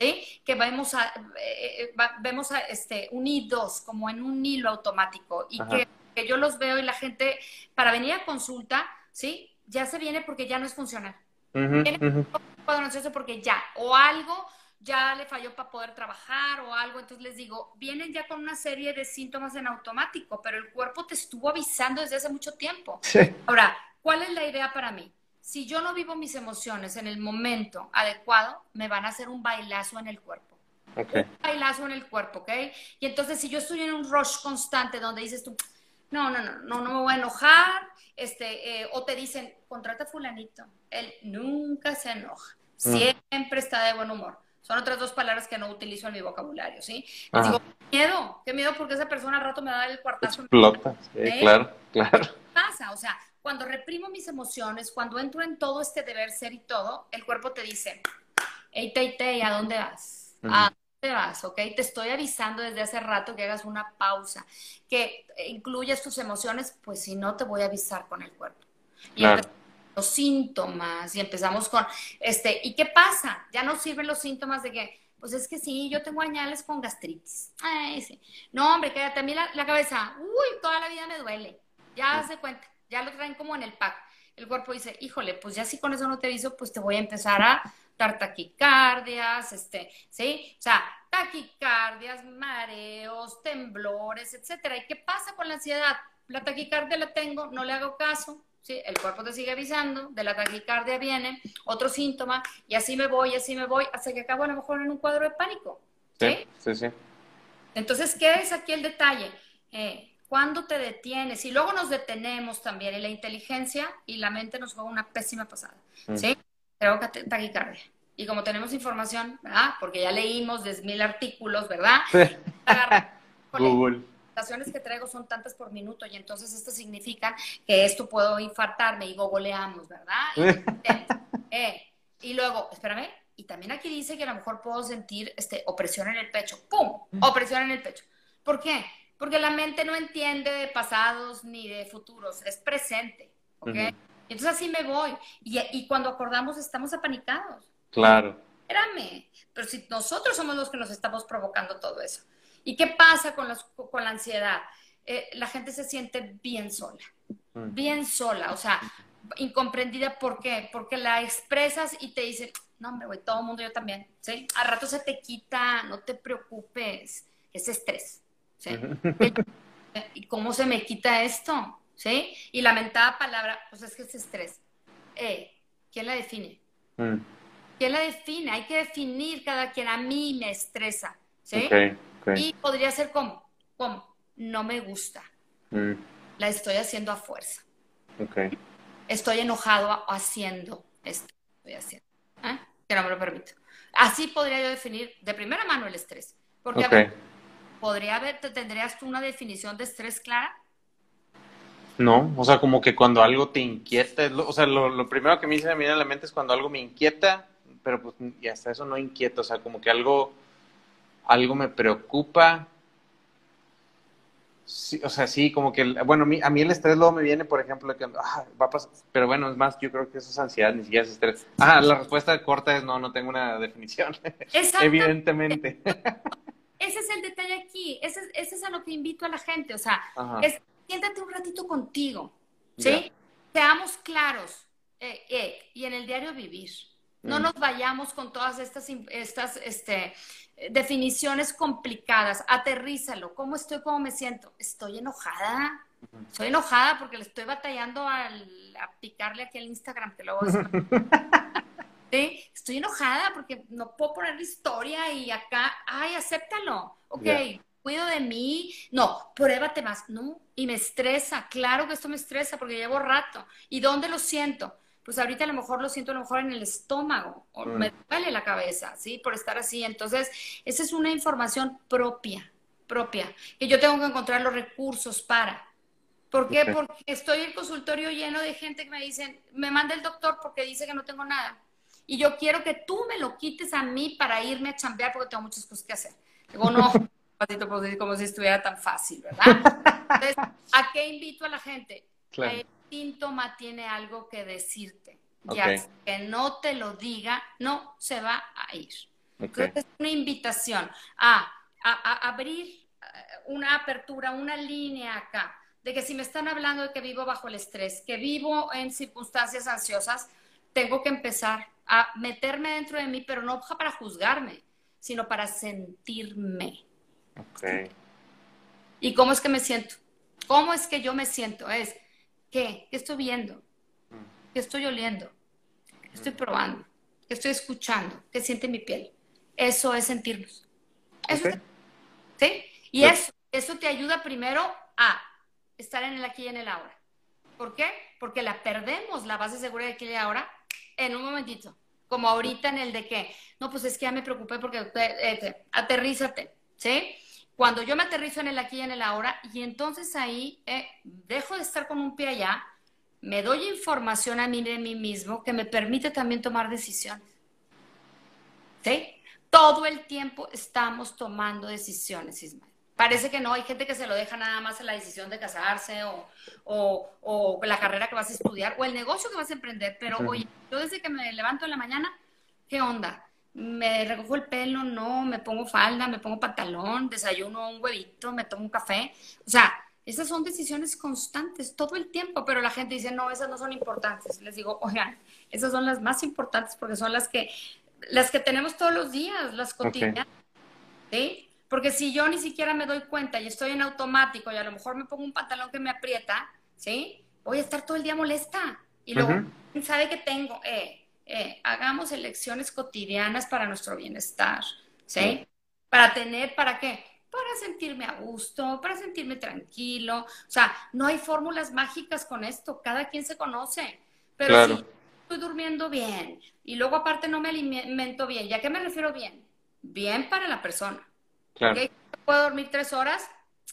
¿Sí? Que vemos, a, eh, vemos a, este, unidos como en un hilo automático y que, yo los veo y la gente, para venir a consulta, ¿sí? Ya se viene porque ya no es funcional. viene un cuadro ansioso porque ya, o algo ya le falló para poder trabajar o algo, entonces les digo, vienen ya con una serie de síntomas en automático, pero el cuerpo te estuvo avisando desde hace mucho tiempo. Ahora, ¿cuál es la idea para mí? Si yo no vivo mis emociones en el momento adecuado, me van a hacer un bailazo en el cuerpo. Un bailazo en el cuerpo, ¿ok? Y entonces si yo estoy en un rush constante donde dices tú, no, no, no, no, no me voy a enojar, este, eh, o te dicen, contrata a fulanito, él nunca se enoja, mm. siempre está de buen humor son otras dos palabras que no utilizo en mi vocabulario, ¿sí? Les digo, qué miedo, qué miedo porque esa persona al rato me da el cuartazo. Explota, sí, ¿Eh? claro, claro. ¿Qué pasa? O sea, cuando reprimo mis emociones, cuando entro en todo este deber ser y todo, el cuerpo te dice, hey, te, te, ¿a dónde vas? ¿A dónde vas? ¿Ok? Te estoy avisando desde hace rato que hagas una pausa, que incluyas tus emociones, pues si no, te voy a avisar con el cuerpo. Y claro los síntomas y empezamos con, este, ¿y qué pasa? Ya no sirven los síntomas de que, pues es que sí, yo tengo añales con gastritis. Ay, sí. No, hombre, quédate a mí la, cabeza, uy, toda la vida me duele. Ya se cuenta, ya lo traen como en el pack. El cuerpo dice, híjole, pues ya si con eso no te aviso, pues te voy a empezar a dar taquicardias, este, ¿sí? O sea, taquicardias, mareos, temblores, etcétera. ¿Y qué pasa con la ansiedad? La taquicardia la tengo, no le hago caso, ¿sí? El cuerpo te sigue avisando, de la taquicardia viene otro síntoma, y así me voy, así me voy, hasta que acabo a lo mejor en un cuadro de pánico. Sí, sí, sí. Entonces, ¿qué es aquí el detalle? Eh, ¿Cuándo te detienes? Y luego nos detenemos también, y la inteligencia y la mente nos juega una pésima pasada. Mm. ¿Sí? Creo que taquicardia. Y como tenemos información, ¿verdad? Porque ya leímos de mil artículos, ¿verdad? *laughs* *laughs* Google que traigo son tantas por minuto y entonces esto significa que esto puedo infartarme y gogoleamos, ¿verdad? Y, *laughs* eh, y luego, espérame, y también aquí dice que a lo mejor puedo sentir este, opresión en el pecho. ¡Pum! Opresión en el pecho. ¿Por qué? Porque la mente no entiende de pasados ni de futuros, es presente. ¿Ok? Entonces así me voy. Y, y, cuando acordamos estamos apanicados. Claro. Espérame. Pero si nosotros somos los que nos estamos provocando todo eso. ¿Y qué pasa con, con la ansiedad? Eh, la gente se siente bien sola, bien sola, o sea, incomprendida. ¿Por qué? Porque la expresas y te dicen, no, hombre, güey, todo el mundo, yo también, ¿sí? Al rato se te quita, no te preocupes, es estrés, ¿sí? *laughs* ¿Y cómo se me quita esto? ¿Sí? Y la mentada palabra, pues es que es estrés. Eh, ¿Quién la define? Mm. ¿Quién la define? Hay que definir cada quien. A mí me estresa, ¿sí? Y podría ser como, como, no me gusta. Mm. La estoy haciendo a fuerza. Estoy enojado haciendo esto. Estoy haciendo. ¿eh? Que no me lo permito. Así podría yo definir de primera mano el estrés. Porque podría haber, ¿tendrías tú una definición de estrés clara? No, o sea, como que cuando algo te inquieta, o sea, lo, primero que me dice a mí en la mente es cuando algo me inquieta, pero pues y hasta eso no inquieta, o sea, como que algo algo me preocupa. o sea, sí, como que, bueno, a mí, el estrés luego me viene, por ejemplo, que ah, va a pasar, pero bueno, es más, yo creo que eso es ansiedad, ni siquiera es estrés. Ah, la respuesta corta es no, no tengo una definición. *laughs* Evidentemente. *laughs* Ese es el detalle aquí, ese, es a lo que invito a la gente, o sea, siéntate un ratito contigo, ¿sí? Seamos claros eh, eh, y en el diario vivir. No mm. nos vayamos con todas estas, estas este, definiciones complicadas. Aterrízalo. ¿Cómo estoy? ¿Cómo me siento? Estoy enojada. Estoy enojada porque le estoy batallando a picarle aquí al Instagram, que luego *laughs* Estoy enojada porque no puedo poner la historia y acá, ay, acéptalo. Ok, cuido de mí. No, pruébate más. No, y me estresa. Claro que esto me estresa porque llevo rato. ¿Y dónde lo siento? pues ahorita a lo mejor lo siento a lo mejor en el estómago o mm. me duele la cabeza, ¿sí? Por estar así. Entonces, esa es una información propia, propia, que yo tengo que encontrar los recursos para. ¿Por qué? Porque estoy en el consultorio lleno de gente que me dicen, me manda el doctor porque dice que no tengo nada. Y yo quiero que tú me lo quites a mí para irme a chambear porque tengo muchas cosas que hacer. Digo, no, *laughs* como si estuviera tan fácil, ¿verdad? Entonces, ¿a qué invito a la gente? El síntoma tiene algo que decirte. Ya que no te lo diga, no se va a ir. Entonces, es una invitación a, a abrir eh, una apertura, una línea acá de que si me están hablando de que vivo bajo el estrés, que vivo en circunstancias ansiosas, tengo que empezar a meterme dentro de mí, pero no para juzgarme, sino para sentirme. Okay. ¿Y cómo es que me siento? ¿Cómo es que yo me siento? Es, ¿qué? ¿Qué estoy viendo? Mm. ¿Qué estoy oliendo? ¿Qué estoy probando? ¿Qué estoy escuchando? ¿Qué siente mi piel? Eso es sentirnos. Eso ¿Sí? Y eso, eso te ayuda primero a estar en el aquí y en el ahora. ¿Por qué? Porque la perdemos, la base segura de aquí y ahora, en un momentito. Como ahorita en el de que, no, pues es que ya me preocupé porque eh, aterrízate, ¿sí? Cuando yo me aterrizo en el aquí y en el ahora, y entonces ahí eh, dejo de estar con un pie allá, me doy información a mí de mí mismo que me permite también tomar decisiones. ¿Sí? Todo el tiempo estamos tomando decisiones, Ismael. Parece que no, hay gente que se lo deja nada más en la decisión de casarse o, la carrera que vas a estudiar o el negocio que vas a emprender, pero oye, yo desde que me levanto en la mañana, ¿qué onda? Me recojo el pelo, no, me pongo falda, me pongo pantalón, desayuno un huevito, me tomo un café. O sea, esas son decisiones constantes todo el tiempo, pero la gente dice, no, esas no son importantes. Les digo, *laughs* oigan, esas son las más importantes porque son las que, las que tenemos todos los días, las cotidianas. ¿Sí? Porque si yo ni siquiera me doy cuenta y estoy en automático y a lo mejor me pongo un pantalón que me aprieta, ¿sí? Voy a estar todo el día molesta. Y luego, ¿quién sabe que tengo? Eh, eh, hagamos elecciones cotidianas para nuestro bienestar, ¿sí? Para tener, ¿para qué? Para sentirme a gusto, para sentirme tranquilo. O sea, no hay fórmulas mágicas con esto, cada quien se conoce. Pero si estoy durmiendo bien y luego aparte no me alimento bien, ¿ya qué me refiero bien? Bien para la persona Claro. Puedo dormir tres horas,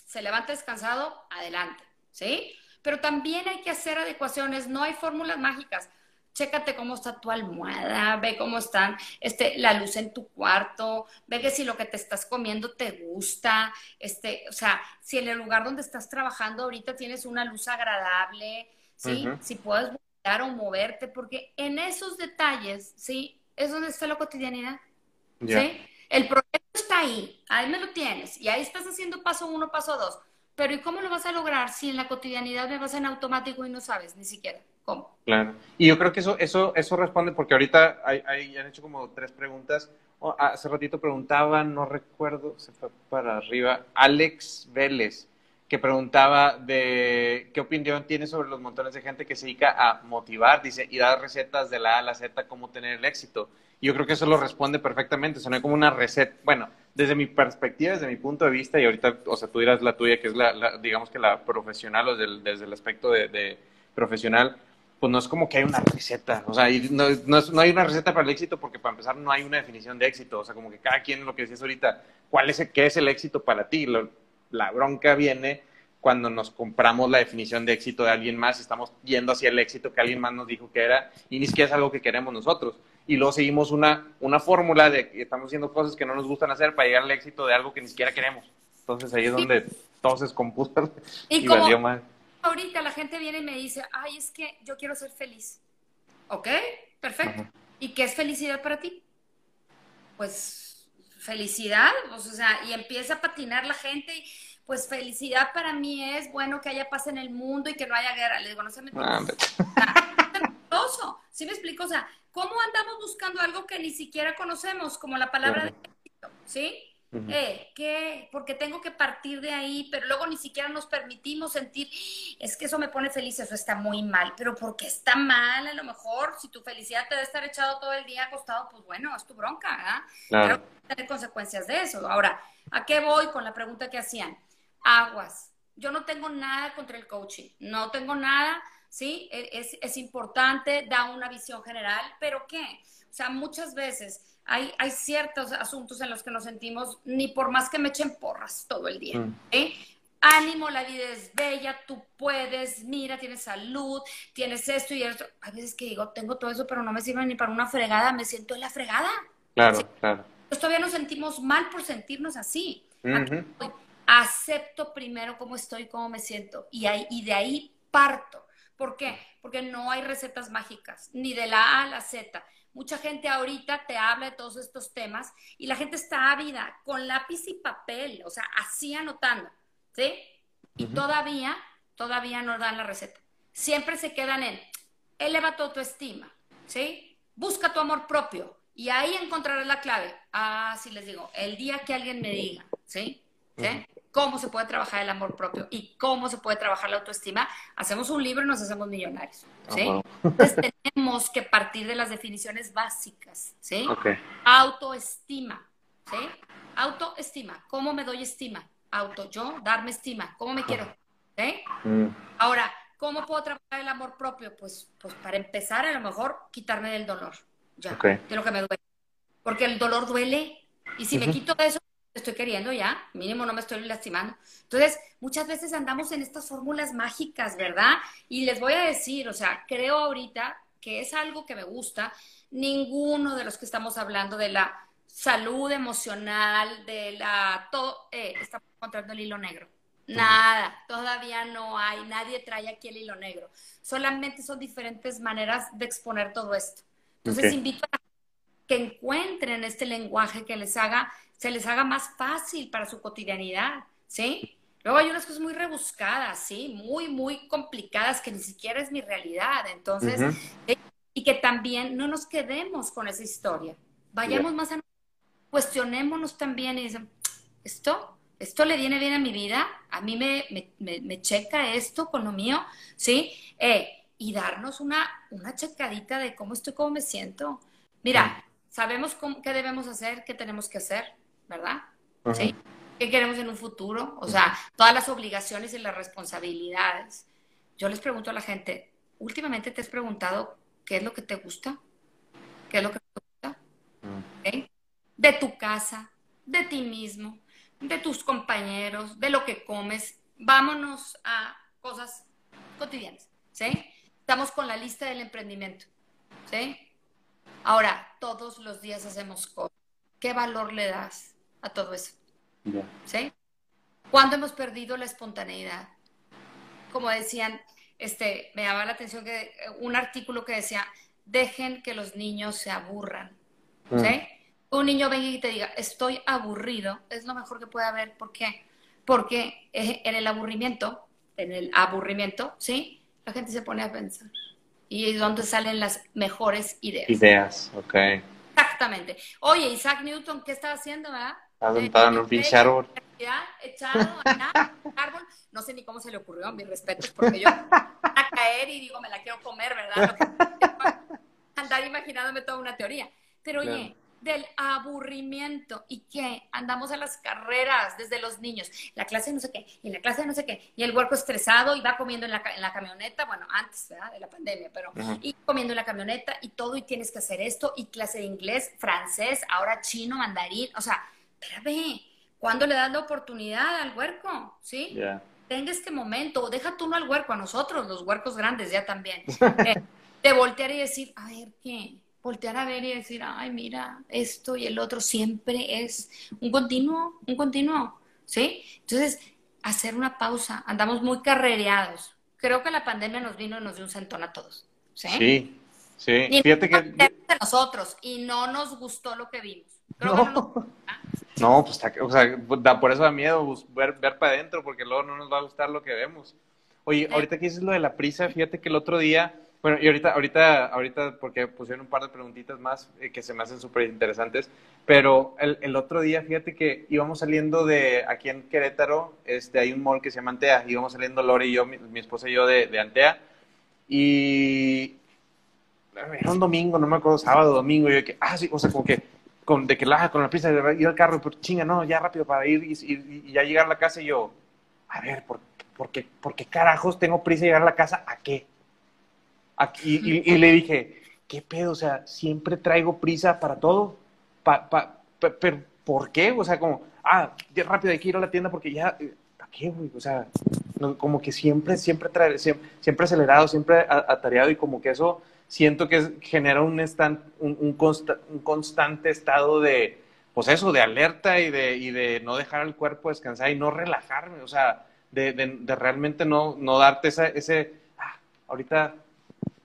se levanta descansado, adelante, ¿sí? Pero también hay que hacer adecuaciones, no hay fórmulas mágicas. Chécate cómo está tu almohada, ve cómo están este, la luz en tu cuarto, ve que si lo que te estás comiendo te gusta, este, o sea, si en el lugar donde estás trabajando ahorita tienes una luz agradable, ¿sí? Si puedes volver o moverte, porque en esos detalles, ¿sí? Es donde está la cotidianidad, ¿sí? El proyecto está ahí, ahí me lo tienes, y ahí estás haciendo paso uno, paso dos. Pero ¿y cómo lo vas a lograr si en la cotidianidad me vas en automático y no sabes ni siquiera cómo? Claro. Y yo creo que eso, eso, eso responde, porque ahorita hay, han hecho como tres preguntas. hace ratito preguntaban, no recuerdo, se fue para arriba, Alex Vélez, que preguntaba de qué opinión tiene sobre los montones de gente que se dedica a motivar, dice, y dar recetas de la A a la Z, cómo tener el éxito yo creo que eso lo responde perfectamente. O sea, no hay como una receta. Bueno, desde mi perspectiva, desde mi punto de vista, y ahorita, o sea, tú dirás la tuya, que es la, digamos que la profesional, o desde el aspecto de, profesional, pues no es como que hay una receta. O sea, no, no, hay una receta para el éxito porque para empezar no hay una definición de éxito. O sea, como que cada quien, lo que decías ahorita, ¿cuál es qué es el éxito para ti? la bronca viene cuando nos compramos la definición de éxito de alguien más, estamos yendo hacia el éxito que alguien más nos dijo que era y ni siquiera es algo que queremos nosotros y luego seguimos una, una fórmula de que estamos haciendo cosas que no nos gustan hacer para llegar al éxito de algo que ni siquiera queremos. Entonces ahí es donde todo se descompuso y, y como mal. Ahorita la gente viene y me dice, ay, es que yo quiero ser feliz. Ok, perfecto. ¿Y qué es felicidad para ti? Pues felicidad, o sea, y empieza a patinar la gente y pues felicidad para mí es bueno que haya paz en el mundo y que no haya guerra. Le digo, no se me ah, *laughs* ¿Sí me explico? O sea, ¿cómo andamos buscando algo que ni siquiera conocemos, como la palabra de éxito? ¿Sí? eh, ¿Qué? Porque tengo que partir de ahí, pero luego ni siquiera nos permitimos sentir, es que eso me pone feliz, eso está muy mal, pero ¿por qué está mal? A lo mejor, si tu felicidad te debe estar echado todo el día acostado, pues bueno, es tu bronca, ¿verdad? Claro. Pero tener consecuencias de eso. Ahora, ¿a qué voy con la pregunta que hacían? Aguas. Yo no tengo nada contra el coaching, no tengo nada ¿sí? E, es, es, importante, da una visión general, pero ¿qué? O sea, muchas veces hay, hay ciertos asuntos en los que nos sentimos ni por más que me echen porras todo el día. Mm. ¿eh? Ánimo, la vida es bella, tú puedes, mira, tienes salud, tienes esto y esto. Hay veces que digo, tengo todo eso, pero no me sirve ni para una fregada, me siento en la fregada. Claro, claro. Pues todavía nos sentimos mal por sentirnos así. Acepto primero cómo estoy, cómo me siento y, ahí, y de ahí parto. ¿Por qué? Porque no hay recetas mágicas, ni de la A a la Z. Mucha gente ahorita te habla de todos estos temas y la gente está ávida con lápiz y papel, o sea, así anotando, ¿sí? Y todavía, todavía no dan la receta. Siempre se quedan en, eleva tu autoestima, ¿sí? Busca tu amor propio y ahí encontrarás la clave. Ah, sí les digo, el día que alguien me diga, ¿sí? ¿Sí? Cómo se puede trabajar el amor propio y cómo se puede trabajar la autoestima, hacemos un libro y nos hacemos millonarios. ¿sí? Ah, Entonces tenemos que partir de las definiciones básicas. ¿sí? Autoestima. ¿sí? Autoestima. ¿Cómo me doy estima? Auto, yo, darme estima. ¿Cómo me quiero? ¿sí? Mm. Ahora, ¿cómo puedo trabajar el amor propio? Pues, pues para empezar, a lo mejor quitarme del dolor. Ya, de lo que me duele. Porque el dolor duele. Y si me quito de eso, estoy queriendo ya, mínimo no me estoy lastimando. Entonces, muchas veces andamos en estas fórmulas mágicas, ¿verdad? Y les voy a decir, o sea, creo ahorita que es algo que me gusta. Ninguno de los que estamos hablando de la salud emocional, de la... Todo, eh, estamos encontrando el hilo negro. Nada, todavía no hay, nadie trae aquí el hilo negro. Solamente son diferentes maneras de exponer todo esto. Entonces invito a que encuentren este lenguaje que les haga se les haga más fácil para su cotidianidad, ¿sí? Luego hay unas cosas muy rebuscadas, ¿sí? Muy, muy complicadas que ni siquiera es mi realidad. Entonces, y que también no nos quedemos con esa historia. Vayamos más a... Cuestionémonos también y dicen, ¿esto? ¿Esto le viene bien a mi vida? ¿A mí me, me, me, checa esto con lo mío? ¿Sí? Eh, y darnos una, una checadita de cómo estoy, cómo me siento. Mira, sabemos qué debemos hacer, qué tenemos que hacer ¿verdad? ¿Sí? ¿Qué queremos en un futuro? O sea, todas las obligaciones y las responsabilidades. Yo les pregunto a la gente, últimamente te has preguntado qué es lo que te gusta, qué es lo que te gusta, ¿Okay? de tu casa, de ti mismo, de tus compañeros, de lo que comes. Vámonos a cosas cotidianas, ¿sí? Estamos con la lista del emprendimiento, ¿sí? Ahora, todos los días hacemos cosas. ¿Qué valor le das? A todo eso. ¿Sí? ¿Cuándo hemos perdido la espontaneidad? Como decían, este, me llamaba la atención que un artículo que decía, dejen que los niños se aburran. Mm. ¿Sí? Un niño venga y te diga, estoy aburrido, es lo mejor que puede haber. ¿Por qué? Porque en el aburrimiento, en el aburrimiento, ¿sí? La gente se pone a pensar. Y es donde salen las mejores ideas. Ideas, ok. Exactamente. Oye, Isaac Newton, ¿qué estaba haciendo, verdad? Estaba en un pinche árbol. Echado árbol. No sé ni cómo se le ocurrió, mis respetos, porque yo a caer y digo, me la quiero comer, ¿verdad? andar imaginándome toda una teoría. Pero oye, del aburrimiento y que andamos a las carreras desde los niños, la clase no sé qué, y la clase no sé qué, y el huerco estresado y va comiendo en la, en la camioneta, bueno, antes ¿verdad? de la pandemia, pero y comiendo en la camioneta y todo y tienes que hacer esto y clase de inglés, francés, ahora chino, mandarín, o sea, espérame, ¿cuándo le das la oportunidad al huerco? ¿Sí? Tenga este momento, o deja tú no al huerco, a nosotros, los huercos grandes ya también, *laughs* eh, de voltear y decir, a ver, ¿qué? voltear a ver y decir, ay, mira, esto y el otro siempre es un continuo, un continuo, ¿sí? Entonces, hacer una pausa, andamos muy carrereados. Creo que la pandemia nos vino y nos dio un sentón a todos, ¿sí? Sí, sí. Fíjate que... De nosotros y no nos gustó lo que vimos. no. no, pues, o sea, por eso da miedo ver, ver para adentro, porque luego no nos va a gustar lo que vemos. Oye, ahorita que dices lo de la prisa, fíjate que el otro día bueno, y ahorita, ahorita, ahorita, porque pusieron un par de preguntitas más eh, que se me hacen súper interesantes, pero el, el, otro día, fíjate que íbamos saliendo de, aquí en Querétaro, este, hay un mall que se llama Antea, íbamos saliendo Lore y yo, mi, esposa y yo de, de, Antea, y era un domingo, no me acuerdo, sábado, domingo, y yo que, ah, sí, o sea, como que, con, de que la, con la prisa de ir al carro, pero chinga, no, ya rápido para ir y, y, ya llegar a la casa, y yo, a ver, ¿por, por, qué, ¿por qué carajos tengo prisa de llegar a la casa? ¿A qué? y, le dije, ¿qué pedo? O sea, siempre traigo prisa para todo. pero, ¿por qué? O sea, como, ah, ya rápido hay que ir a la tienda porque ya, eh, ¿para qué, güey? O sea, como que siempre, siempre, trae, siempre, acelerado, siempre atareado y como que eso siento que genera un, un, un, un constante estado de, pues eso, de alerta y de, y de no dejar al cuerpo descansar y no relajarme, o sea, de, de, realmente no, no darte esa, ese, ah, ahorita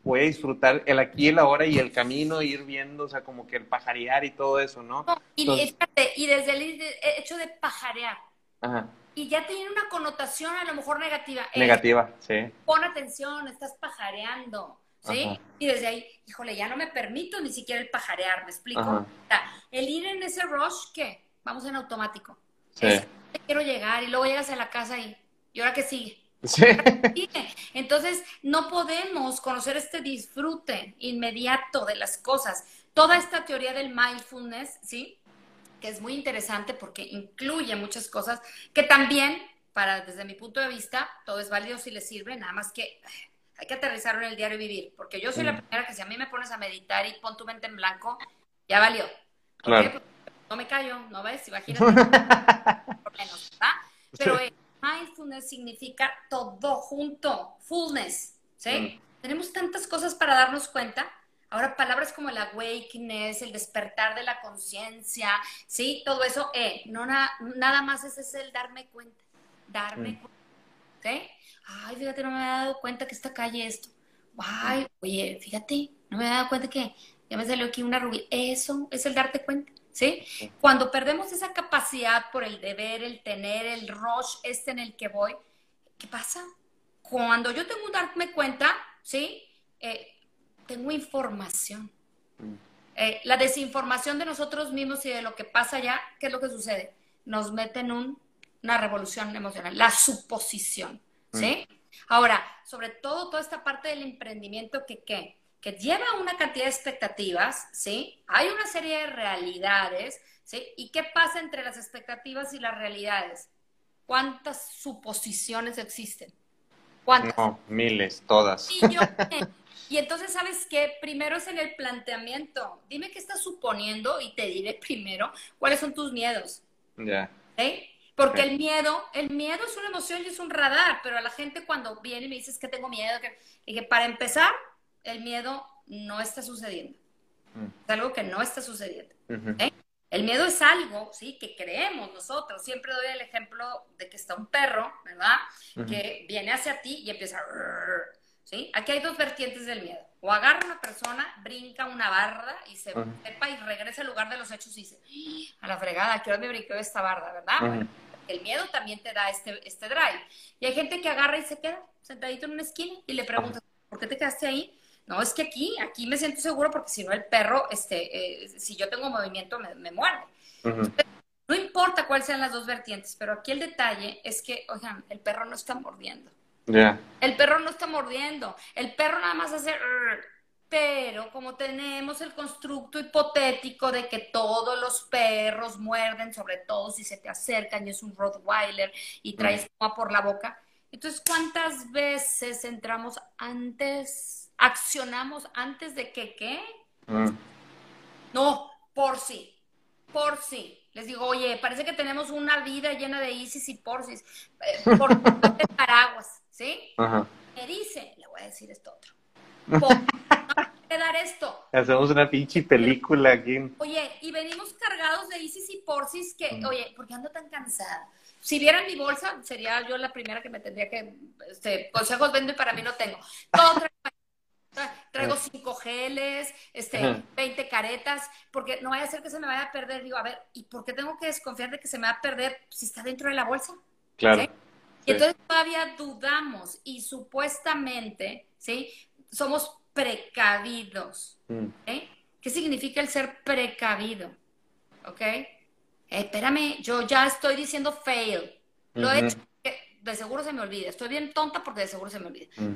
voy a disfrutar el aquí, el ahora y el camino, ir viendo, o sea, como que el pajarear y todo eso, ¿no? y, y desde el hecho de pajarear, y ya tiene una connotación a lo mejor negativa. Negativa, sí. Pon atención, estás pajareando. ¿Sí? Y desde ahí, híjole, ya no me permito ni siquiera el pajarear, ¿me explico? el ir en ese rush, ¿qué? Vamos en automático. Sí. quiero llegar y luego llegas a la casa y, ¿y ahora qué sigue? Sí. Entonces, no podemos conocer este disfrute inmediato de las cosas. Toda esta teoría del mindfulness, ¿sí? Que es muy interesante porque incluye muchas cosas que también, para desde mi punto de vista, todo es válido si le sirve, nada más que hay que aterrizarlo en el diario vivir, porque yo soy la mm. primera que si a mí me pones a meditar y pon tu mente en blanco, ya valió. Claro. no me callo, ¿no ves? Imagínate. *laughs* por menos, ¿verdad? Pero eh, mindfulness significa todo junto, fullness, ¿sí? Mm. Tenemos tantas cosas para darnos cuenta. Ahora, palabras como el awakeness, el despertar de la conciencia, ¿sí? Todo eso, eh, no nada más ese es el darme cuenta, darme mm. cuenta, ¿sí? Ay, fíjate, no me había dado cuenta que esta calle esto. Ay, oye, fíjate, no me había dado cuenta que ya me salió aquí una rubia. Eso es el darte cuenta, ¿sí? Cuando perdemos esa capacidad por el deber, el tener, el rush este en el que voy, ¿qué pasa? Cuando yo tengo un darme cuenta, ¿sí? Eh, tengo información. Mm. Eh, la desinformación de nosotros mismos y de lo que pasa allá, ¿qué es lo que sucede? Nos mete en una revolución emocional, la suposición. ¿Sí? Mm. Ahora, sobre todo toda esta parte del emprendimiento que, ¿qué? que lleva una cantidad de expectativas, ¿sí? Hay una serie de realidades, ¿sí? ¿Y qué pasa entre las expectativas y las realidades? ¿Cuántas suposiciones existen? ¿Cuántas? No, miles, todas. Y *laughs* entonces, ¿sabes qué? Primero es en el planteamiento. Dime qué estás suponiendo y te diré primero cuáles son tus miedos. Ya. ¿Sí? Porque el miedo, el miedo es una emoción y es un radar, pero a la gente cuando viene y me dices que tengo miedo, que, y que para empezar, el miedo no está sucediendo. Mm. Es algo que no está sucediendo. ¿eh? El miedo es algo, ¿sí? Que creemos nosotros. Siempre doy el ejemplo de que está un perro, ¿verdad? Que viene hacia ti y empieza a... ¿Sí? Aquí hay dos vertientes del miedo. O agarra una persona, brinca una barra y se sepa y regresa al lugar de los hechos y dice, ¡Ah! a la fregada, ¿qué hora me brinqué esta barra, verdad? El miedo también te da este, este drive. Y hay gente que agarra y se queda sentadito en una esquina y le pregunta, ¿por qué te quedaste ahí? No, es que aquí, aquí me siento seguro porque si no el perro, este, eh, si yo tengo movimiento, me, me muerde. no importa cuáles sean las dos vertientes, pero aquí el detalle es que, oigan, el perro no está mordiendo. El perro no está mordiendo. El perro nada más hace pero como tenemos el constructo hipotético de que todos los perros muerden, sobre todo si se te acercan y es un Rottweiler y traes como por la boca, entonces ¿cuántas veces entramos antes, accionamos antes de que qué? Mm. No, por sí, por sí. Les digo, oye, parece que tenemos una vida llena de ISIS y porsis, eh, por *laughs* paraguas, ¿sí? Me dice, le voy a decir esto otro dar esto. Hacemos una pinche película aquí. Oye, y venimos cargados de ISIS y Porcis que, mm. oye, ¿por qué ando tan cansada? Si vieran mi bolsa, sería yo la primera que me tendría que, este, consejos vendo y para mí no tengo. Todo traigo, cinco geles, este, 20 caretas, porque no vaya a ser que se me vaya a perder. Digo, a ver, ¿y por qué tengo que desconfiar de que se me va a perder si está dentro de la bolsa? Claro. Y entonces todavía dudamos y supuestamente, ¿sí? Somos precavidos. Mm. ¿eh? ¿Qué significa el ser precavido? ¿Ok? Eh, espérame, yo ya estoy diciendo fail. Lo he hecho, de seguro se me olvida. Estoy bien tonta porque de seguro se me olvida. Mm.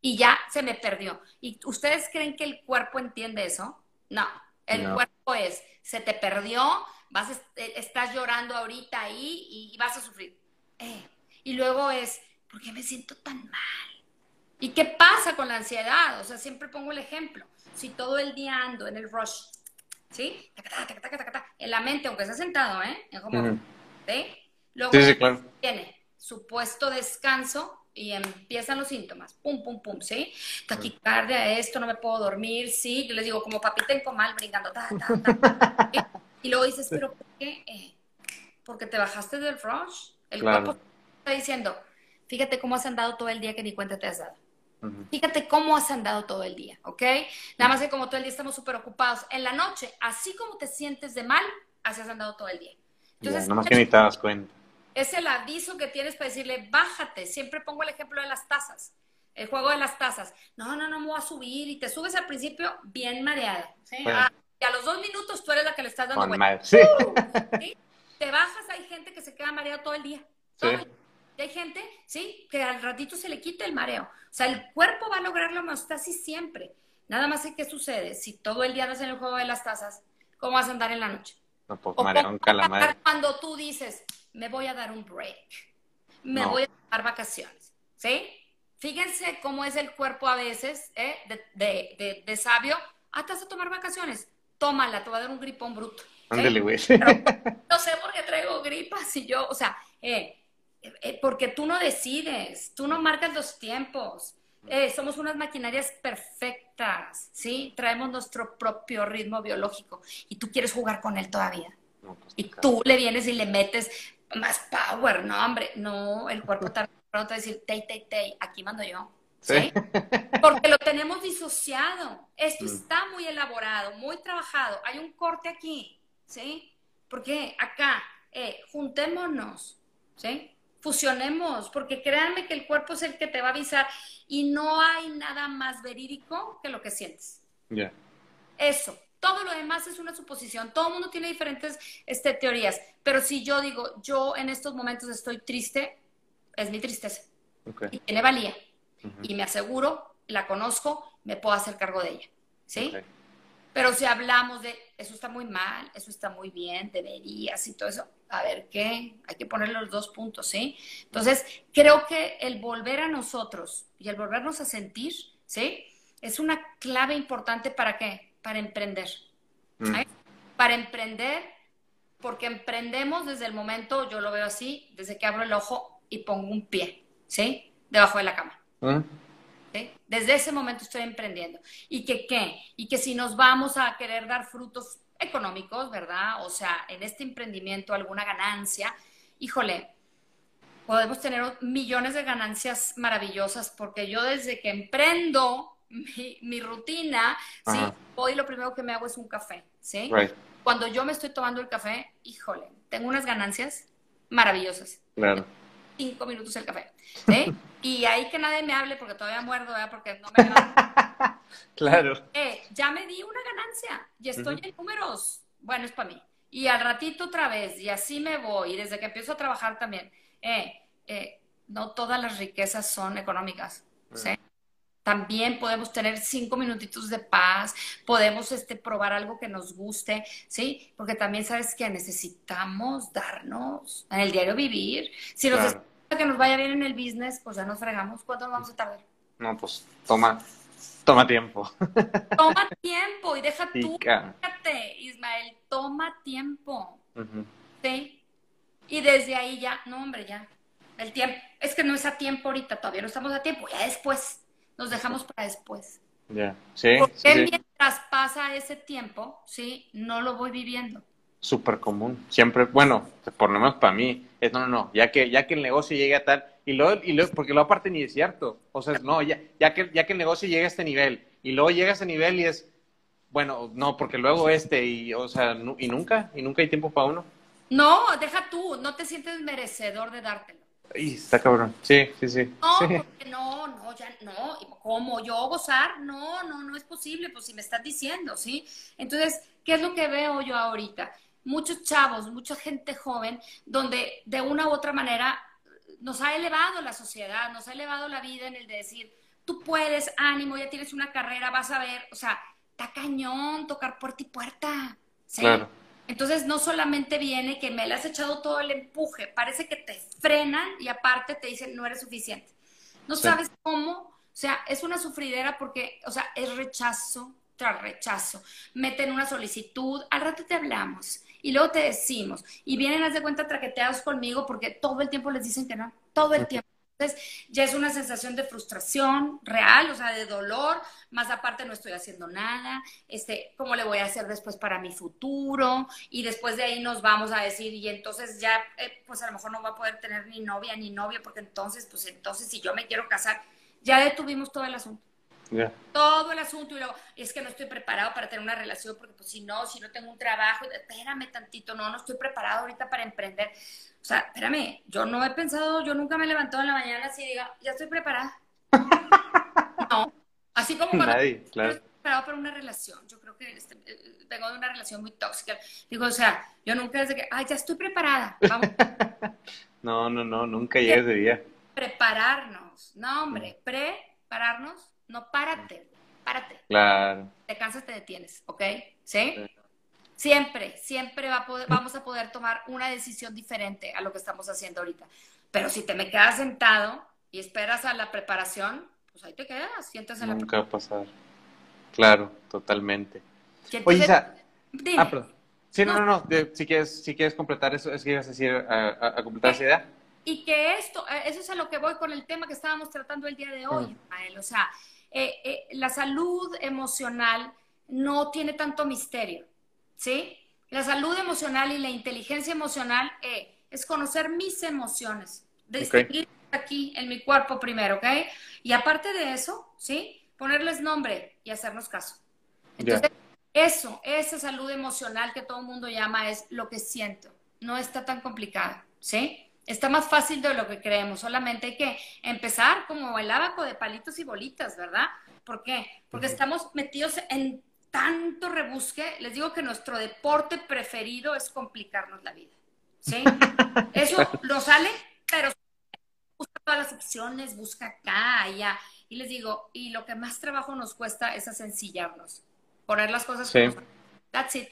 Y ya se me perdió. ¿Y ustedes creen que el cuerpo entiende eso? No. El cuerpo es, se te perdió, vas eh, estás llorando ahorita ahí y, vas a sufrir. y luego es, ¿por qué me siento tan mal? ¿Y qué pasa con la ansiedad? O sea, siempre pongo el ejemplo. si todo el día ando en el rush, ¿sí? En la mente, aunque esté sentado, ¿eh? como, ¿sí? Luego sí, sí, claro. viene supuesto descanso y empiezan los síntomas, pum, pum, pum, ¿sí? Taquicardia, esto, no me puedo dormir, sí. Yo les digo, como papita en comal, brincando, ta, ta, ta, Y luego dices, ¿pero por qué? Eh, porque te bajaste del rush. El cuerpo está diciendo, fíjate cómo has andado todo el día que ni cuenta te has dado. Fíjate cómo has andado todo el día, ¿ok? Nada más que como todo el día estamos súper ocupados. En la noche, así como te sientes de mal, así has andado todo el día. Entonces, nada más que ni te das cuenta es el aviso que tienes para decirle, bájate. Siempre pongo el ejemplo de las tazas, el juego de las tazas. No, no, no me voy a subir. Y te subes al principio bien mareada. Ah, y a los dos minutos tú eres la que le estás dando vuelta. *laughs* Sí. Te bajas, hay gente que se queda mareada todo el día. Y hay gente, sí, que al ratito se le quita el mareo. O sea, el cuerpo va a lograr la homeostasis siempre. Nada más es que sucede. Si todo el día andas en el juego de las tazas, ¿cómo vas a andar en la noche? No, pues mareo un calamar. Cuando tú dices, me voy a dar un break, me voy a tomar vacaciones, ¿sí? Fíjense cómo es el cuerpo a veces ¿eh? de, de, sabio. Ah, te vas a tomar vacaciones. Tómala, te va a dar un gripón bruto. Ándale, güey. *laughs* No sé por qué traigo gripas y yo, o sea, eh, porque tú no decides, tú no marcas los tiempos. somos unas maquinarias perfectas, ¿sí? Traemos nuestro propio ritmo biológico y tú quieres jugar con él todavía. Pues, y tú le vienes y le metes más power, no, hombre, no, el cuerpo tarda pronto a decir, tey, tey, tey, aquí mando yo. ¿Sí? *laughs* Porque lo tenemos disociado. Esto mm. está muy elaborado, muy trabajado. Hay un corte aquí, ¿sí? Porque acá, eh, juntémonos, ¿sí? Fusionemos, porque créanme que el cuerpo es el que te va a avisar y no hay nada más verídico que lo que sientes. Ya. Eso, todo lo demás es una suposición. Todo el mundo tiene diferentes este, teorías. Pero si yo digo, yo en estos momentos estoy triste, es mi tristeza. Y tiene valía. Y me aseguro, la conozco, me puedo hacer cargo de ella. ¿Sí? Pero si hablamos de, eso está muy mal, eso está muy bien, deberías y todo eso, a ver qué, hay que ponerle los dos puntos, ¿sí? Entonces, creo que el volver a nosotros y el volvernos a sentir, ¿sí? Es una clave importante para qué? para emprender. Mm. Para emprender, porque emprendemos desde el momento, yo lo veo así, desde que abro el ojo y pongo un pie, ¿sí? Debajo de la cama. Mm. Desde ese momento estoy emprendiendo. ¿Y que qué? Y que si nos vamos a querer dar frutos económicos, ¿verdad? O sea, en este emprendimiento alguna ganancia, híjole, podemos tener millones de ganancias maravillosas porque yo desde que emprendo mi, rutina, ¿sí? Hoy lo primero que me hago es un café, ¿sí? Cuando yo me estoy tomando el café, híjole, tengo unas ganancias maravillosas. Claro. Cinco minutos el café, *laughs* y ahí que nadie me hable porque todavía muerdo, ¿verdad? Porque no me... *laughs* *laughs* claro. Eh, ya me di una ganancia y estoy en números. Bueno, es para mí. Y al ratito otra vez, y así me voy, y desde que empiezo a trabajar también. Eh, eh, no todas las riquezas son económicas, ¿sí? También podemos tener cinco minutitos de paz, podemos este, probar algo que nos guste, ¿sí? Porque también sabes que necesitamos darnos en el diario vivir. Si nos claro. que nos vaya bien en el business, pues ya nos fregamos. ¿Cuánto nos vamos a tardar? No, pues toma, toma tiempo. Toma tiempo y deja tú, fíjate, Ismael, toma tiempo. ¿Sí? Y desde ahí ya, no, hombre, ya. El tiempo, es que no es a tiempo ahorita, todavía no estamos a tiempo, ya después nos dejamos para después. Ya, sí. Porque mientras pasa ese tiempo, sí, no lo voy viviendo. Súper común. Siempre, bueno, por lo menos para mí, es no, no, no, ya que, ya que el negocio llegue a tal, y luego, y luego porque luego aparte ni es cierto. O sea, no, ya, ya, que, ya que el negocio llegue a este nivel, y luego llega a ese nivel y es, bueno, no, porque luego este, y, o sea, y nunca, y nunca hay tiempo para uno. No, deja tú, no te sientes merecedor de dártelo. Ay, está cabrón. Sí, sí, sí. No, porque no, no, ya no. ¿Cómo yo gozar? No, no, no es posible, pues si me estás diciendo, ¿sí? Entonces, ¿qué es lo que veo yo ahorita? Muchos chavos, mucha gente joven, donde de una u otra manera nos ha elevado la sociedad, nos ha elevado la vida en el de decir, tú puedes, ánimo, ya tienes una carrera, vas a ver, o sea, está cañón tocar puerta y puerta. ¿sí? Claro. Entonces no solamente viene que me le has echado todo el empuje, parece que te frenan y aparte te dicen no eres suficiente. No sabes cómo, o sea, es una sufridera porque, o sea, es rechazo, tras rechazo, meten una solicitud, al rato te hablamos y luego te decimos y vienen, haz de cuenta, traqueteados conmigo porque todo el tiempo les dicen que no, todo el tiempo. Entonces, ya es una sensación de frustración real, o sea, de dolor, más aparte no estoy haciendo nada, este, ¿cómo le voy a hacer después para mi futuro? Y después de ahí nos vamos a decir, y entonces ya, eh, pues a lo mejor no va a poder tener ni novia ni novia, porque entonces, pues entonces si yo me quiero casar, ya detuvimos todo el asunto. Todo el asunto y luego, es que no estoy preparado para tener una relación porque pues si no, si no tengo un trabajo, espérame tantito, no, no estoy preparado ahorita para emprender. O sea, espérame, yo no he pensado, yo nunca me he levantado en la mañana así y diga, ya estoy preparada. *laughs* no, así como cuando Nadie, claro. estoy preparado para una relación. Yo creo que este, vengo de una relación muy tóxica. Digo, o sea, yo nunca desde que, ay, ya estoy preparada. Vamos. *laughs* no, no, no, nunca llegues de día. Prepararnos. No, hombre, prepararnos no, párate, párate. Claro. Te cansas, te detienes, ¿ok? ¿Sí? Siempre, siempre va a poder, vamos a poder tomar una decisión diferente a lo que estamos haciendo ahorita. Pero si te me quedas sentado y esperas a la preparación, pues ahí te quedas, sientas en Nunca va a pasar. Claro, totalmente. Oye, Isa. Ah, perdón. Sí, no, no, no. si, quieres, si quieres completar eso, es que ibas a decir, a, completar esa idea. Y que esto, eh, eso es a lo que voy con el tema que estábamos tratando el día de hoy, Mael. O sea, eh, eh, la salud emocional no tiene tanto misterio, ¿sí? La salud emocional y la inteligencia emocional eh, es conocer mis emociones, distinguir aquí en mi cuerpo primero, ¿ok? Y aparte de eso, ¿sí? Ponerles nombre y hacernos caso. Entonces, eso, esa salud emocional que todo el mundo llama es lo que siento. No está tan complicado, ¿sí? Está más fácil de lo que creemos, solamente hay que empezar como el abaco de palitos y bolitas, ¿verdad? ¿Por qué? Porque estamos metidos en tanto rebusque. Les digo que nuestro deporte preferido es complicarnos la vida. ¿Sí? *laughs* Eso lo sale, pero busca todas las opciones, busca acá, allá. Y les digo, y lo que más trabajo nos cuesta es asencillarnos, poner las cosas sí. That's it.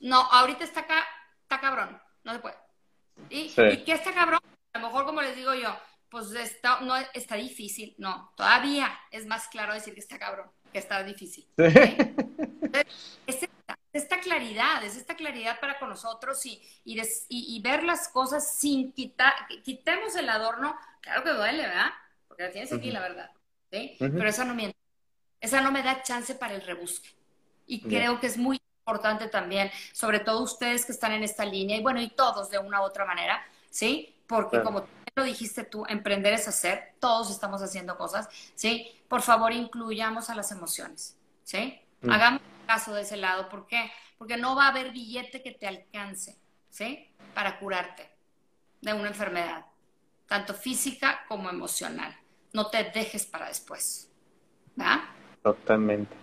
No, ahorita está acá, está cabrón, no se puede. ¿Y, qué está cabrón? A lo mejor, como les digo yo, pues está, no, está difícil. No, todavía es más claro decir que está cabrón, que está difícil. *laughs* Es esta, claridad, es esta claridad para con nosotros y, y, ver las cosas sin quitar, quitemos el adorno, claro que duele, ¿verdad? Porque la tienes aquí, la verdad. ¿sí? Pero esa no miente. Esa no me da chance para el rebusque. Y creo que es muy importante también, sobre todo ustedes que están en esta línea, y bueno, y todos de una u otra manera, ¿sí? Porque como lo dijiste tú, emprender es hacer, todos estamos haciendo cosas, ¿sí? Por favor, incluyamos a las emociones, ¿sí? Mm. Hagamos caso de ese lado, ¿por qué? Porque no va a haber billete que te alcance, ¿sí? Para curarte de una enfermedad, tanto física como emocional. No te dejes para después, ¿verdad? Totalmente.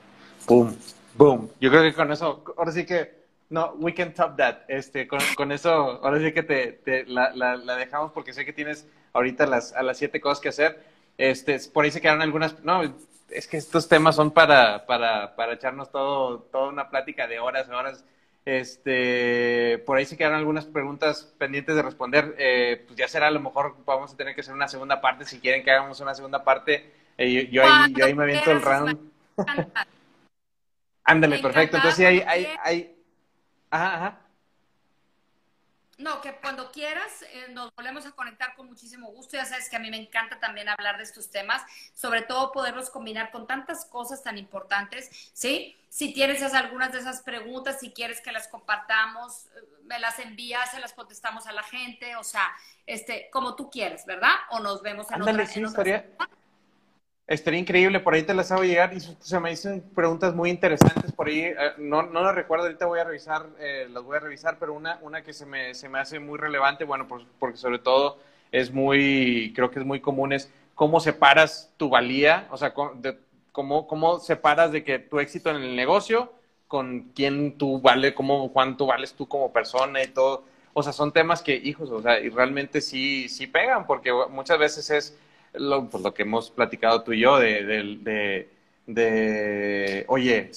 ¡Pum! Boom. Yo creo que con eso, ahora sí que, no, we can top that. Este, con, con eso, ahora sí que te, te la, la, la, dejamos porque sé que tienes ahorita las, a las siete cosas que hacer. Este, por ahí se quedaron algunas, no, es que estos temas son para, para, para echarnos todo, toda una plática de horas, horas. Este, por ahí se quedaron algunas preguntas pendientes de responder. Eh, pues ya será, a lo mejor vamos a tener que hacer una segunda parte. Si quieren que hagamos una segunda parte, eh, yo, yo, ahí, yo ahí me aviento el round. *laughs* Ándale, perfecto. Entonces sí, hay, hay, hay... Ajá, ajá. No, que cuando quieras eh, nos volvemos a conectar con muchísimo gusto. Ya sabes que a mí me encanta también hablar de estos temas, sobre todo poderlos combinar con tantas cosas tan importantes, ¿sí? Si tienes algunas de esas preguntas, si quieres que las compartamos, eh, me las envías, se las contestamos a la gente, o sea, este, como tú quieres, ¿verdad? O nos vemos en Ándale, otra, sí, estaría, Estaría increíble, por ahí te las hago llegar y se me dicen preguntas muy interesantes por ahí. Eh, no, no las recuerdo, ahorita voy a revisar, eh, las voy a revisar, pero una, una que se me, se me hace muy relevante, bueno, porque sobre todo es muy, creo que es muy común, es cómo separas tu valía, o sea, cómo, cómo separas de que tu éxito en el negocio con quién tú vales, cómo, cuánto vales tú como persona y todo. O sea, son temas que, hijos, o sea, y realmente sí, sí pegan, porque muchas veces es lo, pues, lo que hemos platicado tú y yo de, de, de, oye,